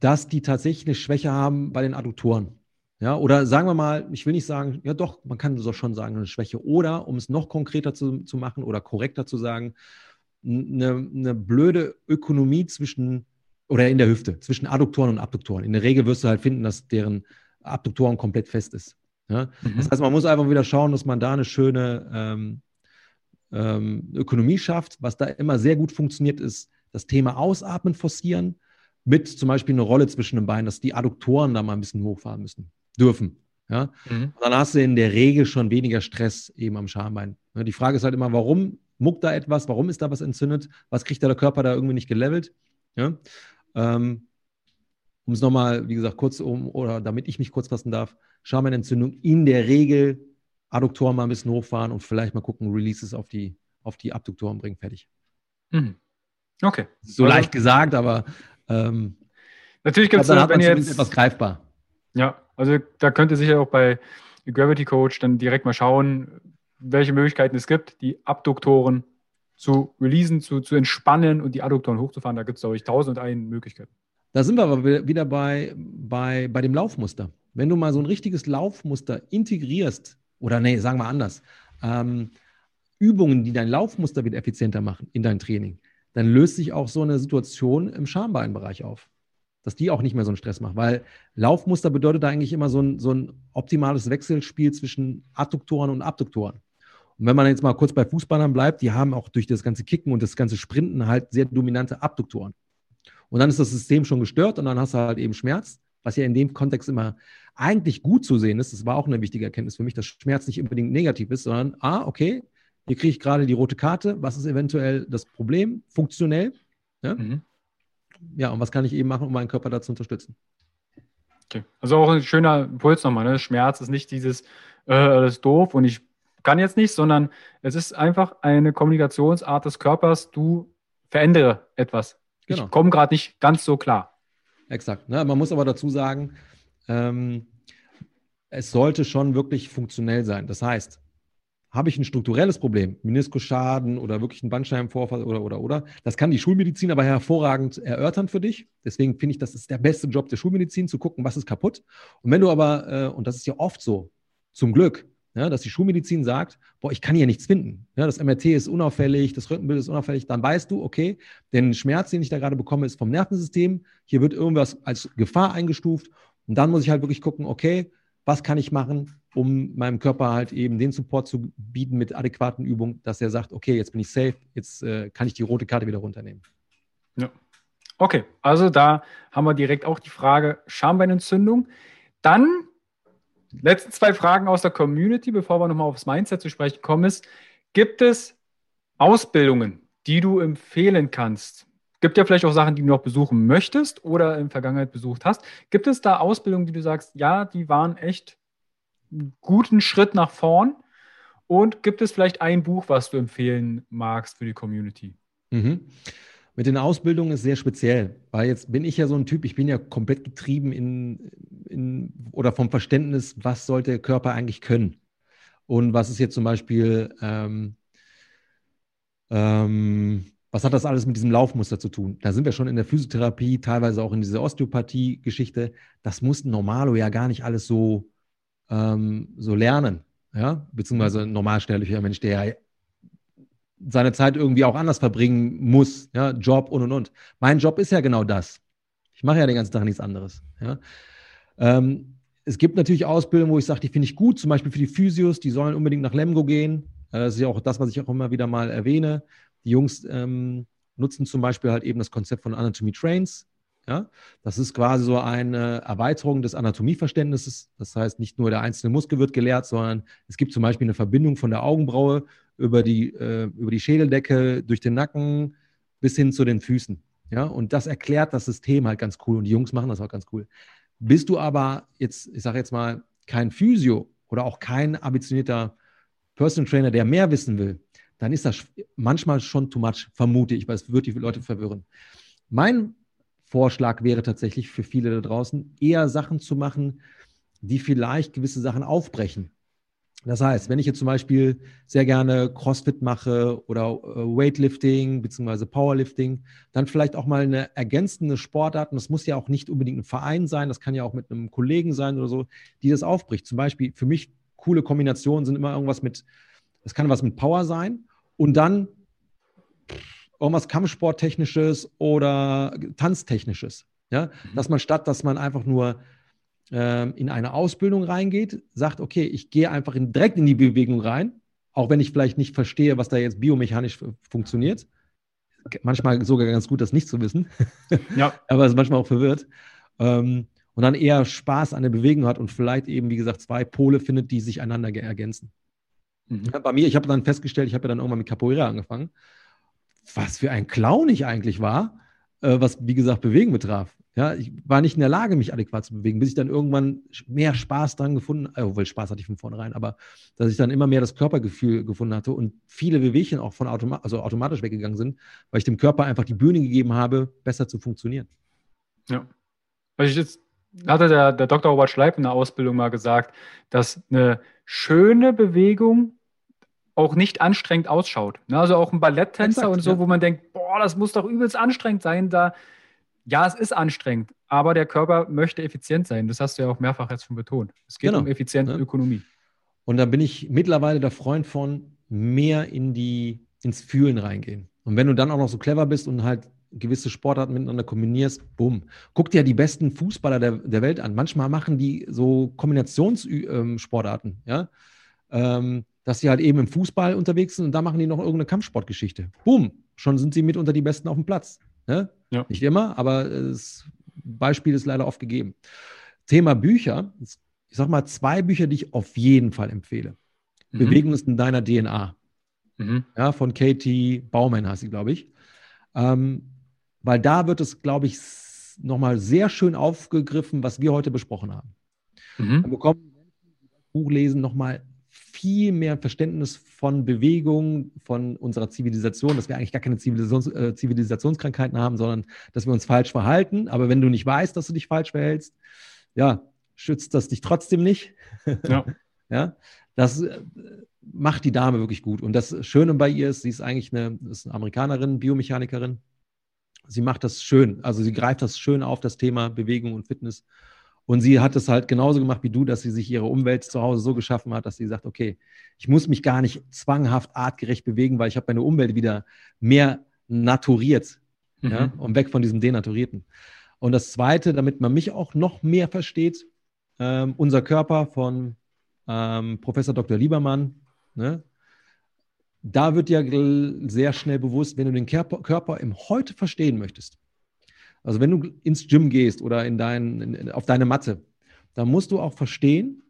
dass die tatsächlich eine Schwäche haben bei den Adduktoren. Ja, oder sagen wir mal, ich will nicht sagen, ja doch, man kann so schon sagen, eine Schwäche. Oder, um es noch konkreter zu, zu machen oder korrekter zu sagen, eine, eine blöde Ökonomie zwischen oder in der Hüfte, zwischen Adduktoren und Abduktoren. In der Regel wirst du halt finden, dass deren Abduktoren komplett fest ist. Ja? Mhm. Das heißt, man muss einfach wieder schauen, dass man da eine schöne ähm, ähm, Ökonomie schafft. Was da immer sehr gut funktioniert, ist das Thema Ausatmen forcieren mit zum Beispiel eine Rolle zwischen den Beinen, dass die Adduktoren da mal ein bisschen hochfahren müssen dürfen. Ja? Mhm. dann hast du in der Regel schon weniger Stress eben am Schambein. Die Frage ist halt immer, warum muckt da etwas? Warum ist da was entzündet? Was kriegt da der Körper da irgendwie nicht gelevelt? Ja? Ähm, um es nochmal, wie gesagt, kurz um, oder damit ich mich kurz fassen darf, Schambeinentzündung in der Regel Adduktoren mal ein bisschen hochfahren und vielleicht mal gucken, Releases auf die, auf die Abduktoren bringen, fertig. Mhm. Okay. So also, leicht gesagt, aber ähm, natürlich gibt es, wenn jetzt etwas greifbar. Ja, also da könnt ihr sicher auch bei Gravity Coach dann direkt mal schauen, welche Möglichkeiten es gibt, die Abduktoren zu releasen, zu, zu entspannen und die Adduktoren hochzufahren. Da gibt es, glaube ich, tausend und einen Möglichkeiten. Da sind wir aber wieder bei, bei, bei dem Laufmuster. Wenn du mal so ein richtiges Laufmuster integrierst, oder nee, sagen wir anders, ähm, Übungen, die dein Laufmuster wieder effizienter machen in dein Training, dann löst sich auch so eine Situation im Schambeinbereich auf dass die auch nicht mehr so einen Stress macht, weil Laufmuster bedeutet eigentlich immer so ein, so ein optimales Wechselspiel zwischen Adduktoren und Abduktoren. Und wenn man jetzt mal kurz bei Fußballern bleibt, die haben auch durch das ganze Kicken und das ganze Sprinten halt sehr dominante Abduktoren. Und dann ist das System schon gestört und dann hast du halt eben Schmerz, was ja in dem Kontext immer eigentlich gut zu sehen ist. Das war auch eine wichtige Erkenntnis für mich, dass Schmerz nicht unbedingt negativ ist, sondern, ah, okay, hier kriege ich gerade die rote Karte, was ist eventuell das Problem, funktionell. Ja? Mhm ja, und was kann ich eben machen, um meinen Körper da zu unterstützen? Okay. Also auch ein schöner Impuls nochmal. Ne? Schmerz ist nicht dieses, äh, das ist doof und ich kann jetzt nicht, sondern es ist einfach eine Kommunikationsart des Körpers. Du verändere etwas. Genau. Ich komme gerade nicht ganz so klar. Exakt. Ne? Man muss aber dazu sagen, ähm, es sollte schon wirklich funktionell sein. Das heißt, habe ich ein strukturelles Problem, Meniskusschaden oder wirklich einen Bandscheibenvorfall oder, oder, oder, das kann die Schulmedizin aber hervorragend erörtern für dich. Deswegen finde ich, das ist der beste Job der Schulmedizin, zu gucken, was ist kaputt. Und wenn du aber, äh, und das ist ja oft so, zum Glück, ja, dass die Schulmedizin sagt, boah, ich kann hier nichts finden. Ja, das MRT ist unauffällig, das Röntgenbild ist unauffällig, dann weißt du, okay, den Schmerz, den ich da gerade bekomme, ist vom Nervensystem. Hier wird irgendwas als Gefahr eingestuft. Und dann muss ich halt wirklich gucken, okay, was kann ich machen, um meinem Körper halt eben den Support zu bieten mit adäquaten Übungen, dass er sagt, okay, jetzt bin ich safe, jetzt äh, kann ich die rote Karte wieder runternehmen. Ja. Okay, also da haben wir direkt auch die Frage Schambeinentzündung. Dann letzten zwei Fragen aus der Community, bevor wir nochmal aufs Mindset zu sprechen kommen, ist, gibt es Ausbildungen, die du empfehlen kannst? Gibt ja vielleicht auch Sachen, die du noch besuchen möchtest oder in Vergangenheit besucht hast. Gibt es da Ausbildungen, die du sagst, ja, die waren echt einen guten Schritt nach vorn? Und gibt es vielleicht ein Buch, was du empfehlen magst für die Community? Mhm. Mit den Ausbildungen ist sehr speziell, weil jetzt bin ich ja so ein Typ, ich bin ja komplett getrieben in, in oder vom Verständnis, was sollte der Körper eigentlich können? Und was ist jetzt zum Beispiel, ähm, ähm, was hat das alles mit diesem Laufmuster zu tun? Da sind wir schon in der Physiotherapie, teilweise auch in dieser Osteopathie-Geschichte. Das muss ein Normalo ja gar nicht alles so, ähm, so lernen. Ja, beziehungsweise ein normalsterblicher Mensch, der seine Zeit irgendwie auch anders verbringen muss. Ja, Job und und und. Mein Job ist ja genau das. Ich mache ja den ganzen Tag nichts anderes. Ja. Ähm, es gibt natürlich Ausbildungen, wo ich sage, die finde ich gut, zum Beispiel für die Physios, die sollen unbedingt nach Lemgo gehen. Äh, das ist ja auch das, was ich auch immer wieder mal erwähne. Die Jungs ähm, nutzen zum Beispiel halt eben das Konzept von Anatomy Trains. Ja? Das ist quasi so eine Erweiterung des Anatomieverständnisses. Das heißt, nicht nur der einzelne Muskel wird gelehrt, sondern es gibt zum Beispiel eine Verbindung von der Augenbraue über die, äh, über die Schädeldecke, durch den Nacken bis hin zu den Füßen. Ja? Und das erklärt das System halt ganz cool und die Jungs machen das auch ganz cool. Bist du aber jetzt, ich sage jetzt mal, kein Physio oder auch kein ambitionierter Personal Trainer, der mehr wissen will, dann ist das manchmal schon too much, vermute ich, weil es wird die Leute verwirren. Mein Vorschlag wäre tatsächlich für viele da draußen, eher Sachen zu machen, die vielleicht gewisse Sachen aufbrechen. Das heißt, wenn ich jetzt zum Beispiel sehr gerne CrossFit mache oder äh, Weightlifting bzw. Powerlifting, dann vielleicht auch mal eine ergänzende Sportart, und das muss ja auch nicht unbedingt ein Verein sein, das kann ja auch mit einem Kollegen sein oder so, die das aufbricht. Zum Beispiel für mich coole Kombinationen sind immer irgendwas mit, das kann was mit Power sein und dann irgendwas Kampfsporttechnisches oder Tanztechnisches. Ja? Mhm. Dass man statt, dass man einfach nur ähm, in eine Ausbildung reingeht, sagt, okay, ich gehe einfach in, direkt in die Bewegung rein, auch wenn ich vielleicht nicht verstehe, was da jetzt biomechanisch funktioniert. Manchmal sogar ganz gut, das nicht zu wissen. Ja. Aber es ist manchmal auch verwirrt. Ähm, und dann eher Spaß an der Bewegung hat und vielleicht eben, wie gesagt, zwei Pole findet, die sich einander ergänzen. Mhm. Bei mir, ich habe dann festgestellt, ich habe ja dann irgendwann mit Capoeira angefangen, was für ein Clown ich eigentlich war, äh, was, wie gesagt, Bewegen betraf. Ja, ich war nicht in der Lage, mich adäquat zu bewegen, bis ich dann irgendwann mehr Spaß dran gefunden, äh, obwohl Spaß hatte ich von vornherein, aber dass ich dann immer mehr das Körpergefühl gefunden hatte und viele Bewegchen auch von automa also automatisch weggegangen sind, weil ich dem Körper einfach die Bühne gegeben habe, besser zu funktionieren. Ja. Weil ich jetzt hatte der, der Dr. Robert Schleip in der Ausbildung mal gesagt, dass eine schöne Bewegung auch nicht anstrengend ausschaut. Ne, also auch ein Balletttänzer Exakt, und so, ja. wo man denkt, boah, das muss doch übelst anstrengend sein. Da, ja, es ist anstrengend, aber der Körper möchte effizient sein. Das hast du ja auch mehrfach jetzt schon betont. Es geht genau. um effiziente ja. Ökonomie. Und da bin ich mittlerweile der Freund von mehr in die, ins Fühlen reingehen. Und wenn du dann auch noch so clever bist und halt gewisse Sportarten miteinander kombinierst, bumm. Guck dir die besten Fußballer der, der Welt an. Manchmal machen die so Kombinationssportarten, ja. Ähm, dass sie halt eben im Fußball unterwegs sind und da machen die noch irgendeine Kampfsportgeschichte. Boom, schon sind sie mit unter die Besten auf dem Platz. Ne? Ja. Nicht immer, aber das Beispiel ist leider oft gegeben. Thema Bücher, ich sag mal zwei Bücher, die ich auf jeden Fall empfehle. Mhm. Bewegung ist in deiner DNA. Mhm. Ja, von Katie Baumann heißt sie, glaube ich. Ähm, weil da wird es, glaube ich, nochmal sehr schön aufgegriffen, was wir heute besprochen haben. Mhm. Dann bekommen Menschen, die das Buch lesen, nochmal viel mehr Verständnis von Bewegung, von unserer Zivilisation, dass wir eigentlich gar keine Zivilisations äh, Zivilisationskrankheiten haben, sondern dass wir uns falsch verhalten. Aber wenn du nicht weißt, dass du dich falsch verhältst, ja, schützt das dich trotzdem nicht. Ja. ja, das äh, macht die Dame wirklich gut. Und das Schöne bei ihr ist, sie ist eigentlich eine, ist eine Amerikanerin, Biomechanikerin. Sie macht das schön. Also sie greift das schön auf, das Thema Bewegung und Fitness. Und sie hat es halt genauso gemacht wie du, dass sie sich ihre Umwelt zu Hause so geschaffen hat, dass sie sagt, okay, ich muss mich gar nicht zwanghaft artgerecht bewegen, weil ich habe meine Umwelt wieder mehr naturiert mhm. ja, und weg von diesem Denaturierten. Und das Zweite, damit man mich auch noch mehr versteht, ähm, unser Körper von ähm, Professor Dr. Liebermann, ne? da wird ja sehr schnell bewusst, wenn du den Körper, Körper im Heute verstehen möchtest, also wenn du ins Gym gehst oder in dein, in, auf deine Matte, dann musst du auch verstehen,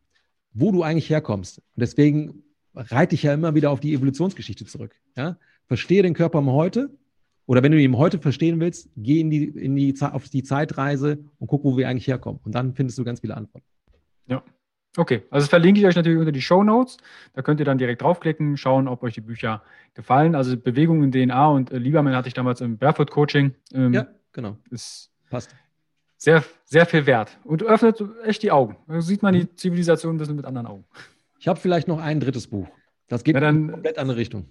wo du eigentlich herkommst. Und deswegen reite ich ja immer wieder auf die Evolutionsgeschichte zurück. Ja? Verstehe den Körper im Heute. Oder wenn du ihn heute verstehen willst, geh in die, in die, auf die Zeitreise und guck, wo wir eigentlich herkommen. Und dann findest du ganz viele Antworten. Ja. Okay, also das verlinke ich euch natürlich unter die Show Notes. Da könnt ihr dann direkt draufklicken, schauen, ob euch die Bücher gefallen. Also Bewegung in DNA und äh, Lieberman hatte ich damals im Barefoot Coaching. Ähm, ja, genau. Ist Passt. Sehr, sehr viel wert und öffnet echt die Augen. Da sieht man die mhm. Zivilisation ein bisschen mit anderen Augen. Ich habe vielleicht noch ein drittes Buch. Das geht dann, in eine komplett andere Richtung.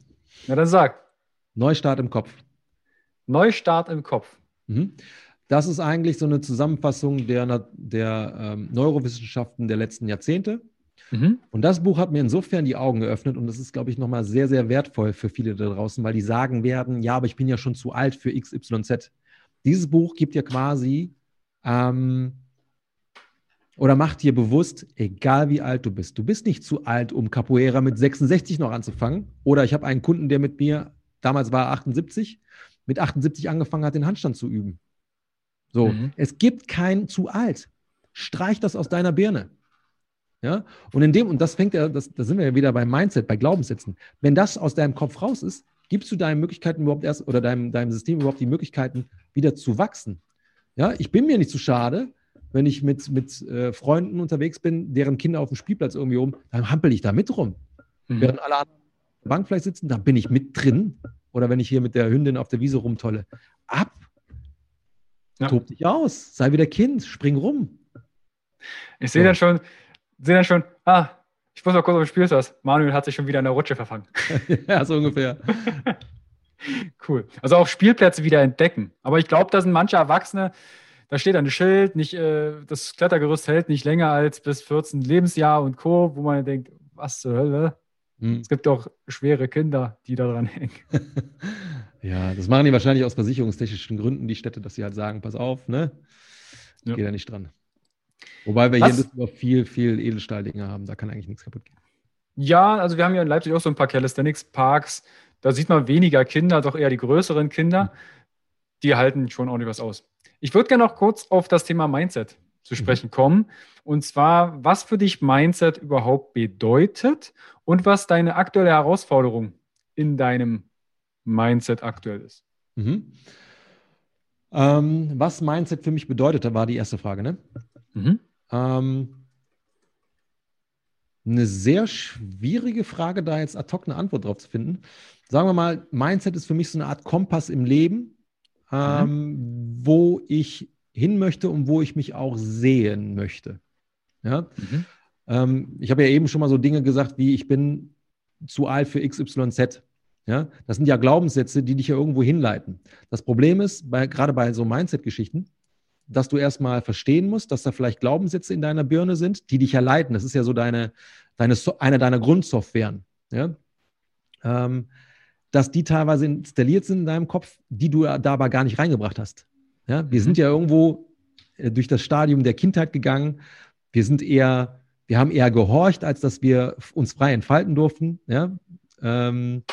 Na dann sag. Neustart im Kopf. Neustart im Kopf. Mhm. Das ist eigentlich so eine Zusammenfassung der, der ähm, Neurowissenschaften der letzten Jahrzehnte. Mhm. Und das Buch hat mir insofern die Augen geöffnet und das ist, glaube ich, nochmal sehr, sehr wertvoll für viele da draußen, weil die sagen werden, ja, aber ich bin ja schon zu alt für XYZ. Dieses Buch gibt ja quasi ähm, oder macht dir bewusst, egal wie alt du bist, du bist nicht zu alt, um Capoeira mit 66 noch anzufangen. Oder ich habe einen Kunden, der mit mir, damals war er 78, mit 78 angefangen hat, den Handstand zu üben. So, mhm. es gibt kein zu alt. Streich das aus deiner Birne. Ja, und in dem, und das fängt ja, das, da sind wir ja wieder beim Mindset, bei Glaubenssätzen. Wenn das aus deinem Kopf raus ist, gibst du deinen Möglichkeiten überhaupt erst oder deinem, deinem System überhaupt die Möglichkeiten, wieder zu wachsen. Ja, ich bin mir nicht zu so schade, wenn ich mit, mit äh, Freunden unterwegs bin, deren Kinder auf dem Spielplatz irgendwie rum, dann hampel ich da mit rum. Mhm. Während alle anderen auf der Bank vielleicht sitzen, da bin ich mit drin. Oder wenn ich hier mit der Hündin auf der Wiese rumtolle. Ab ja. Tob dich aus, sei wieder Kind, spring rum. Ich sehe so. dann schon, sehe dann schon, ah, ich muss mal kurz auf den Spielplatz. Manuel hat sich schon wieder in der Rutsche verfangen. ja, so ungefähr. cool. Also auch Spielplätze wieder entdecken. Aber ich glaube, da sind manche Erwachsene, da steht ein Schild, nicht, äh, das Klettergerüst hält nicht länger als bis 14 Lebensjahr und Co., wo man denkt, was zur Hölle? Hm. Es gibt doch schwere Kinder, die da dran hängen. Ja, das machen die wahrscheinlich aus versicherungstechnischen Gründen, die Städte, dass sie halt sagen, pass auf, ne? Ja. Geht da nicht dran. Wobei wir Was? hier in Düsseldorf viel, viel Edelstahldinge haben, da kann eigentlich nichts kaputt gehen. Ja, also wir haben ja in Leipzig auch so ein paar Calisthenics-Parks, da sieht man weniger Kinder, doch eher die größeren Kinder, die halten schon ordentlich was aus. Ich würde gerne noch kurz auf das Thema Mindset zu mhm. sprechen kommen. Und zwar, was für dich Mindset überhaupt bedeutet und was deine aktuelle Herausforderung in deinem Mindset aktuell ist. Mhm. Ähm, was Mindset für mich bedeutet, war die erste Frage, ne? Mhm. Ähm, eine sehr schwierige Frage, da jetzt ad hoc eine Antwort drauf zu finden. Sagen wir mal, Mindset ist für mich so eine Art Kompass im Leben, ähm, mhm. wo ich hin möchte und wo ich mich auch sehen möchte. Ja? Mhm. Ähm, ich habe ja eben schon mal so Dinge gesagt, wie ich bin zu alt für XYZ. Ja, das sind ja Glaubenssätze, die dich ja irgendwo hinleiten. Das Problem ist, bei, gerade bei so Mindset-Geschichten, dass du erstmal verstehen musst, dass da vielleicht Glaubenssätze in deiner Birne sind, die dich ja leiten. Das ist ja so deine, deine eine deiner Grundsoftwaren. Ja? Ähm, dass die teilweise installiert sind in deinem Kopf, die du da aber gar nicht reingebracht hast. Ja? Wir sind ja irgendwo äh, durch das Stadium der Kindheit gegangen. Wir sind eher, wir haben eher gehorcht, als dass wir uns frei entfalten durften. Ja? Ähm,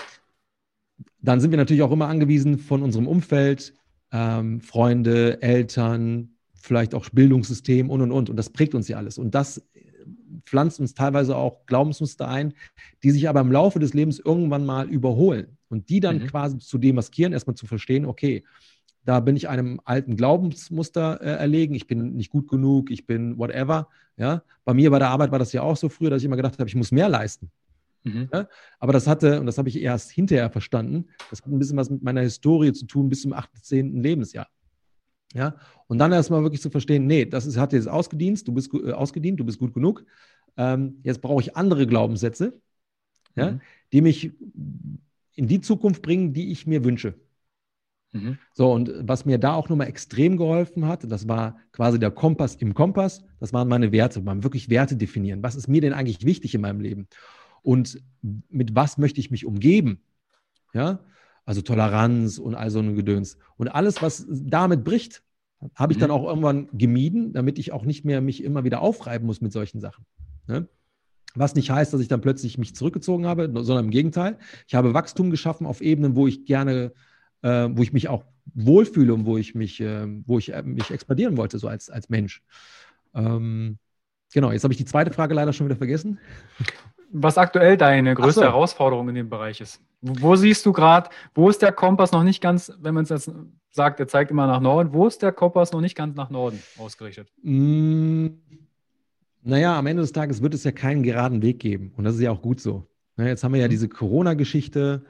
dann sind wir natürlich auch immer angewiesen von unserem Umfeld, ähm, Freunde, Eltern, vielleicht auch Bildungssystem und und und. Und das prägt uns ja alles. Und das pflanzt uns teilweise auch Glaubensmuster ein, die sich aber im Laufe des Lebens irgendwann mal überholen. Und die dann mhm. quasi zu demaskieren, erstmal zu verstehen, okay, da bin ich einem alten Glaubensmuster äh, erlegen, ich bin nicht gut genug, ich bin whatever. Ja? Bei mir bei der Arbeit war das ja auch so früher, dass ich immer gedacht habe, ich muss mehr leisten. Mhm. Ja? Aber das hatte, und das habe ich erst hinterher verstanden, das hat ein bisschen was mit meiner Historie zu tun bis zum 18. Lebensjahr. Ja, und dann erstmal wirklich zu verstehen, nee, das ist, hat jetzt ausgedient, du bist äh, ausgedient, du bist gut genug. Ähm, jetzt brauche ich andere Glaubenssätze, ja, mhm. die mich in die Zukunft bringen, die ich mir wünsche. Mhm. So, und was mir da auch nochmal extrem geholfen hat, das war quasi der Kompass im Kompass, das waren meine Werte, man wirklich Werte definieren. Was ist mir denn eigentlich wichtig in meinem Leben? Und mit was möchte ich mich umgeben? Ja, also Toleranz und all so ein Gedöns. Und alles, was damit bricht, habe ich mhm. dann auch irgendwann gemieden, damit ich auch nicht mehr mich immer wieder aufreiben muss mit solchen Sachen. Ne? Was nicht heißt, dass ich dann plötzlich mich zurückgezogen habe, sondern im Gegenteil. Ich habe Wachstum geschaffen auf Ebenen, wo ich gerne, äh, wo ich mich auch wohlfühle und wo ich mich, äh, wo ich äh, mich expandieren wollte, so als, als Mensch. Ähm, genau, jetzt habe ich die zweite Frage leider schon wieder vergessen. Was aktuell deine größte so. Herausforderung in dem Bereich ist. Wo siehst du gerade, wo ist der Kompass noch nicht ganz, wenn man es jetzt sagt, er zeigt immer nach Norden, wo ist der Kompass noch nicht ganz nach Norden ausgerichtet? Mm, naja, am Ende des Tages wird es ja keinen geraden Weg geben. Und das ist ja auch gut so. Jetzt haben wir ja mhm. diese Corona-Geschichte.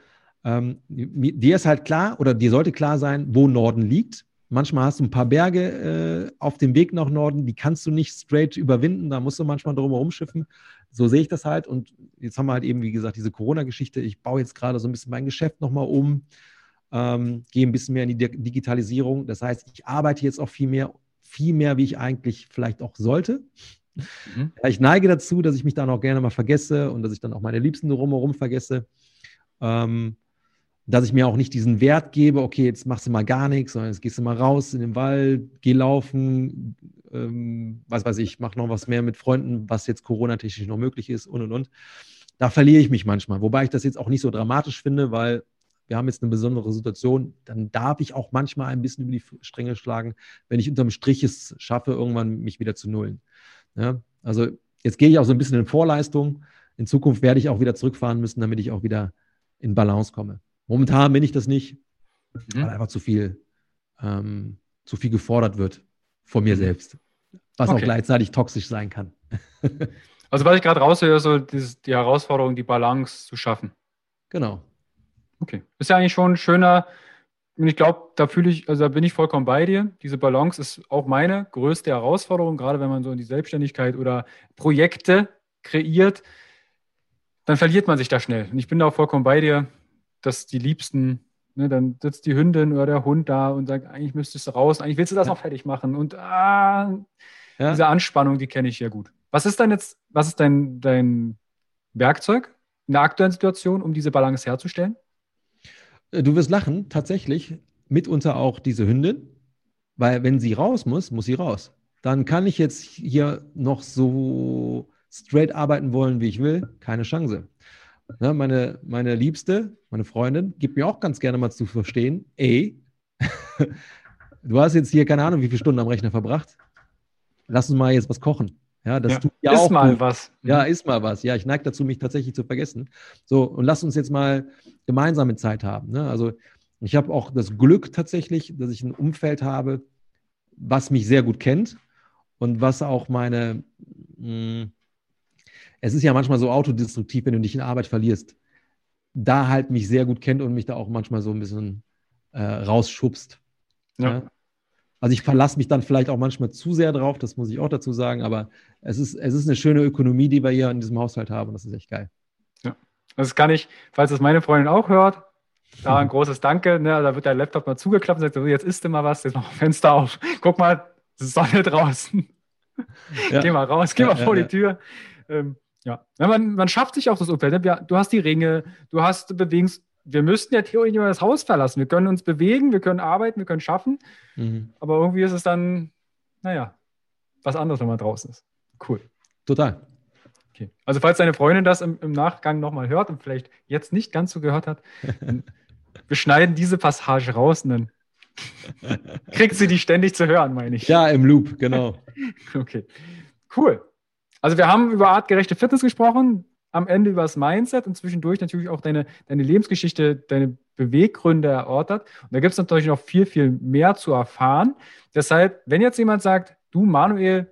Ähm, dir ist halt klar, oder dir sollte klar sein, wo Norden liegt. Manchmal hast du ein paar Berge äh, auf dem Weg nach Norden, die kannst du nicht straight überwinden, da musst du manchmal drum herum schiffen. So sehe ich das halt. Und jetzt haben wir halt eben, wie gesagt, diese Corona-Geschichte. Ich baue jetzt gerade so ein bisschen mein Geschäft nochmal um, ähm, gehe ein bisschen mehr in die Digitalisierung. Das heißt, ich arbeite jetzt auch viel mehr, viel mehr, wie ich eigentlich vielleicht auch sollte. Mhm. Ich neige dazu, dass ich mich dann auch gerne mal vergesse und dass ich dann auch meine Liebsten drumherum vergesse. Ähm, dass ich mir auch nicht diesen Wert gebe, okay, jetzt machst du mal gar nichts, sondern jetzt gehst du mal raus in den Wald, geh laufen, ähm, was weiß ich, mach noch was mehr mit Freunden, was jetzt Corona-technisch noch möglich ist und und und. Da verliere ich mich manchmal, wobei ich das jetzt auch nicht so dramatisch finde, weil wir haben jetzt eine besondere Situation, dann darf ich auch manchmal ein bisschen über die Stränge schlagen, wenn ich unterm Strich es schaffe, irgendwann mich wieder zu nullen. Ja, also jetzt gehe ich auch so ein bisschen in Vorleistung. In Zukunft werde ich auch wieder zurückfahren müssen, damit ich auch wieder in Balance komme. Momentan bin ich das nicht, mhm. weil einfach zu viel, ähm, zu viel gefordert wird von mir mhm. selbst. Was okay. auch gleichzeitig toxisch sein kann. also, was ich gerade raushöre, so die, die Herausforderung, die Balance zu schaffen. Genau. Okay. Ist ja eigentlich schon ein schöner, und ich glaube, da fühle ich, also da bin ich vollkommen bei dir. Diese Balance ist auch meine größte Herausforderung, gerade wenn man so in die Selbstständigkeit oder Projekte kreiert, dann verliert man sich da schnell. Und ich bin da auch vollkommen bei dir, dass die Liebsten, ne, dann sitzt die Hündin oder der Hund da und sagt, eigentlich müsstest du raus, eigentlich willst du das ja. noch fertig machen. Und ah, ja. diese Anspannung, die kenne ich ja gut. Was ist dann jetzt, was ist dein, dein Werkzeug in der aktuellen Situation, um diese Balance herzustellen? Äh, du wirst lachen, tatsächlich mitunter auch diese Hündin, weil wenn sie raus muss, muss sie raus. Dann kann ich jetzt hier noch so straight arbeiten wollen, wie ich will, keine Chance. Ja, meine, meine Liebste, meine Freundin, gibt mir auch ganz gerne mal zu verstehen, ey, du hast jetzt hier keine Ahnung, wie viele Stunden am Rechner verbracht. Lass uns mal jetzt was kochen. Ja, das ja, tut ja ist auch mal gut. was. Ja, ist mal was. Ja, ich neige dazu, mich tatsächlich zu vergessen. So, und lass uns jetzt mal gemeinsame Zeit haben. Ne? Also, ich habe auch das Glück tatsächlich, dass ich ein Umfeld habe, was mich sehr gut kennt und was auch meine, mh, hm, es ist ja manchmal so autodestruktiv, wenn du dich in Arbeit verlierst. Da halt mich sehr gut kennt und mich da auch manchmal so ein bisschen äh, rausschubst. Ja. ja? Also ich verlasse mich dann vielleicht auch manchmal zu sehr drauf, das muss ich auch dazu sagen, aber es ist, es ist eine schöne Ökonomie, die wir hier in diesem Haushalt haben und das ist echt geil. Ja, das kann ich, falls das meine Freundin auch hört, da ein großes Danke. Ne? Da wird der Laptop mal zugeklappt und sagt, jetzt isst du mal was, jetzt mach Fenster auf. Guck mal, Sonne draußen. Ja. Geh mal raus, geh ja, mal vor die Tür. Ähm, ja, man, man schafft sich auch das Umfeld. Ne? Du hast die Ringe, du hast Bewegungs wir müssten ja theoretisch immer das Haus verlassen. Wir können uns bewegen, wir können arbeiten, wir können schaffen. Mhm. Aber irgendwie ist es dann, naja, was anderes, wenn man draußen ist. Cool. Total. Okay. Also, falls deine Freundin das im, im Nachgang nochmal hört und vielleicht jetzt nicht ganz so gehört hat, wir schneiden diese Passage raus und dann kriegt sie die ständig zu hören, meine ich. Ja, im Loop, genau. okay. Cool. Also, wir haben über artgerechte Fitness gesprochen am Ende über das Mindset und zwischendurch natürlich auch deine, deine Lebensgeschichte, deine Beweggründe erörtert. Und da gibt es natürlich noch viel, viel mehr zu erfahren. Deshalb, wenn jetzt jemand sagt, du Manuel,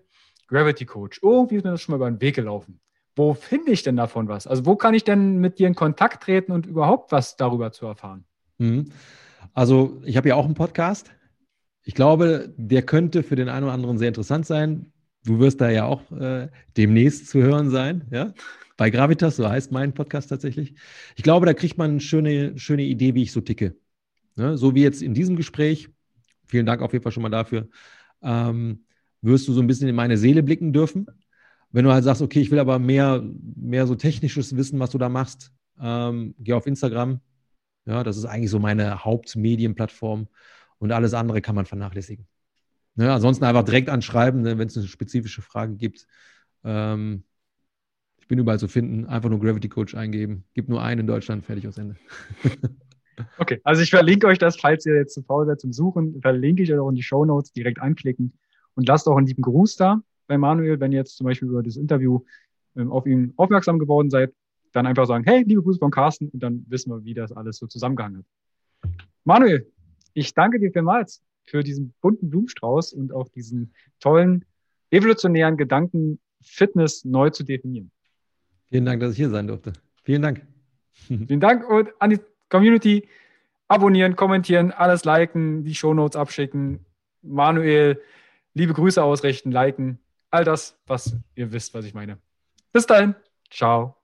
Gravity Coach, irgendwie ist mir das schon mal über den Weg gelaufen. Wo finde ich denn davon was? Also wo kann ich denn mit dir in Kontakt treten und überhaupt was darüber zu erfahren? Mhm. Also ich habe ja auch einen Podcast. ich glaube, der könnte für den einen oder anderen sehr interessant sein. Du wirst da ja auch äh, demnächst zu hören sein, ja? Bei Gravitas, so heißt mein Podcast tatsächlich. Ich glaube, da kriegt man eine schöne, schöne Idee, wie ich so ticke. Ne? So wie jetzt in diesem Gespräch. Vielen Dank auf jeden Fall schon mal dafür. Ähm, wirst du so ein bisschen in meine Seele blicken dürfen. Wenn du halt sagst, okay, ich will aber mehr, mehr so technisches Wissen, was du da machst, ähm, geh auf Instagram. Ja, das ist eigentlich so meine Hauptmedienplattform und alles andere kann man vernachlässigen. Ne, ansonsten einfach direkt anschreiben, ne, wenn es eine spezifische Frage gibt. Ähm, ich bin überall zu finden. Einfach nur Gravity Coach eingeben. Gibt nur einen in Deutschland, fertig aus Ende. okay, also ich verlinke euch das, falls ihr jetzt zu faul seid zum Suchen, verlinke ich euch auch in die Show Notes direkt anklicken und lasst auch einen lieben Gruß da bei Manuel, wenn ihr jetzt zum Beispiel über das Interview ähm, auf ihn aufmerksam geworden seid. Dann einfach sagen, hey, liebe Grüße von Carsten und dann wissen wir, wie das alles so zusammengehangen hat. Manuel, ich danke dir vielmals für diesen bunten Blumenstrauß und auch diesen tollen, evolutionären Gedanken, Fitness neu zu definieren. Vielen Dank, dass ich hier sein durfte. Vielen Dank. Vielen Dank und an die Community. Abonnieren, kommentieren, alles liken, die Shownotes abschicken. Manuel, liebe Grüße ausrichten, liken. All das, was ihr wisst, was ich meine. Bis dahin. Ciao.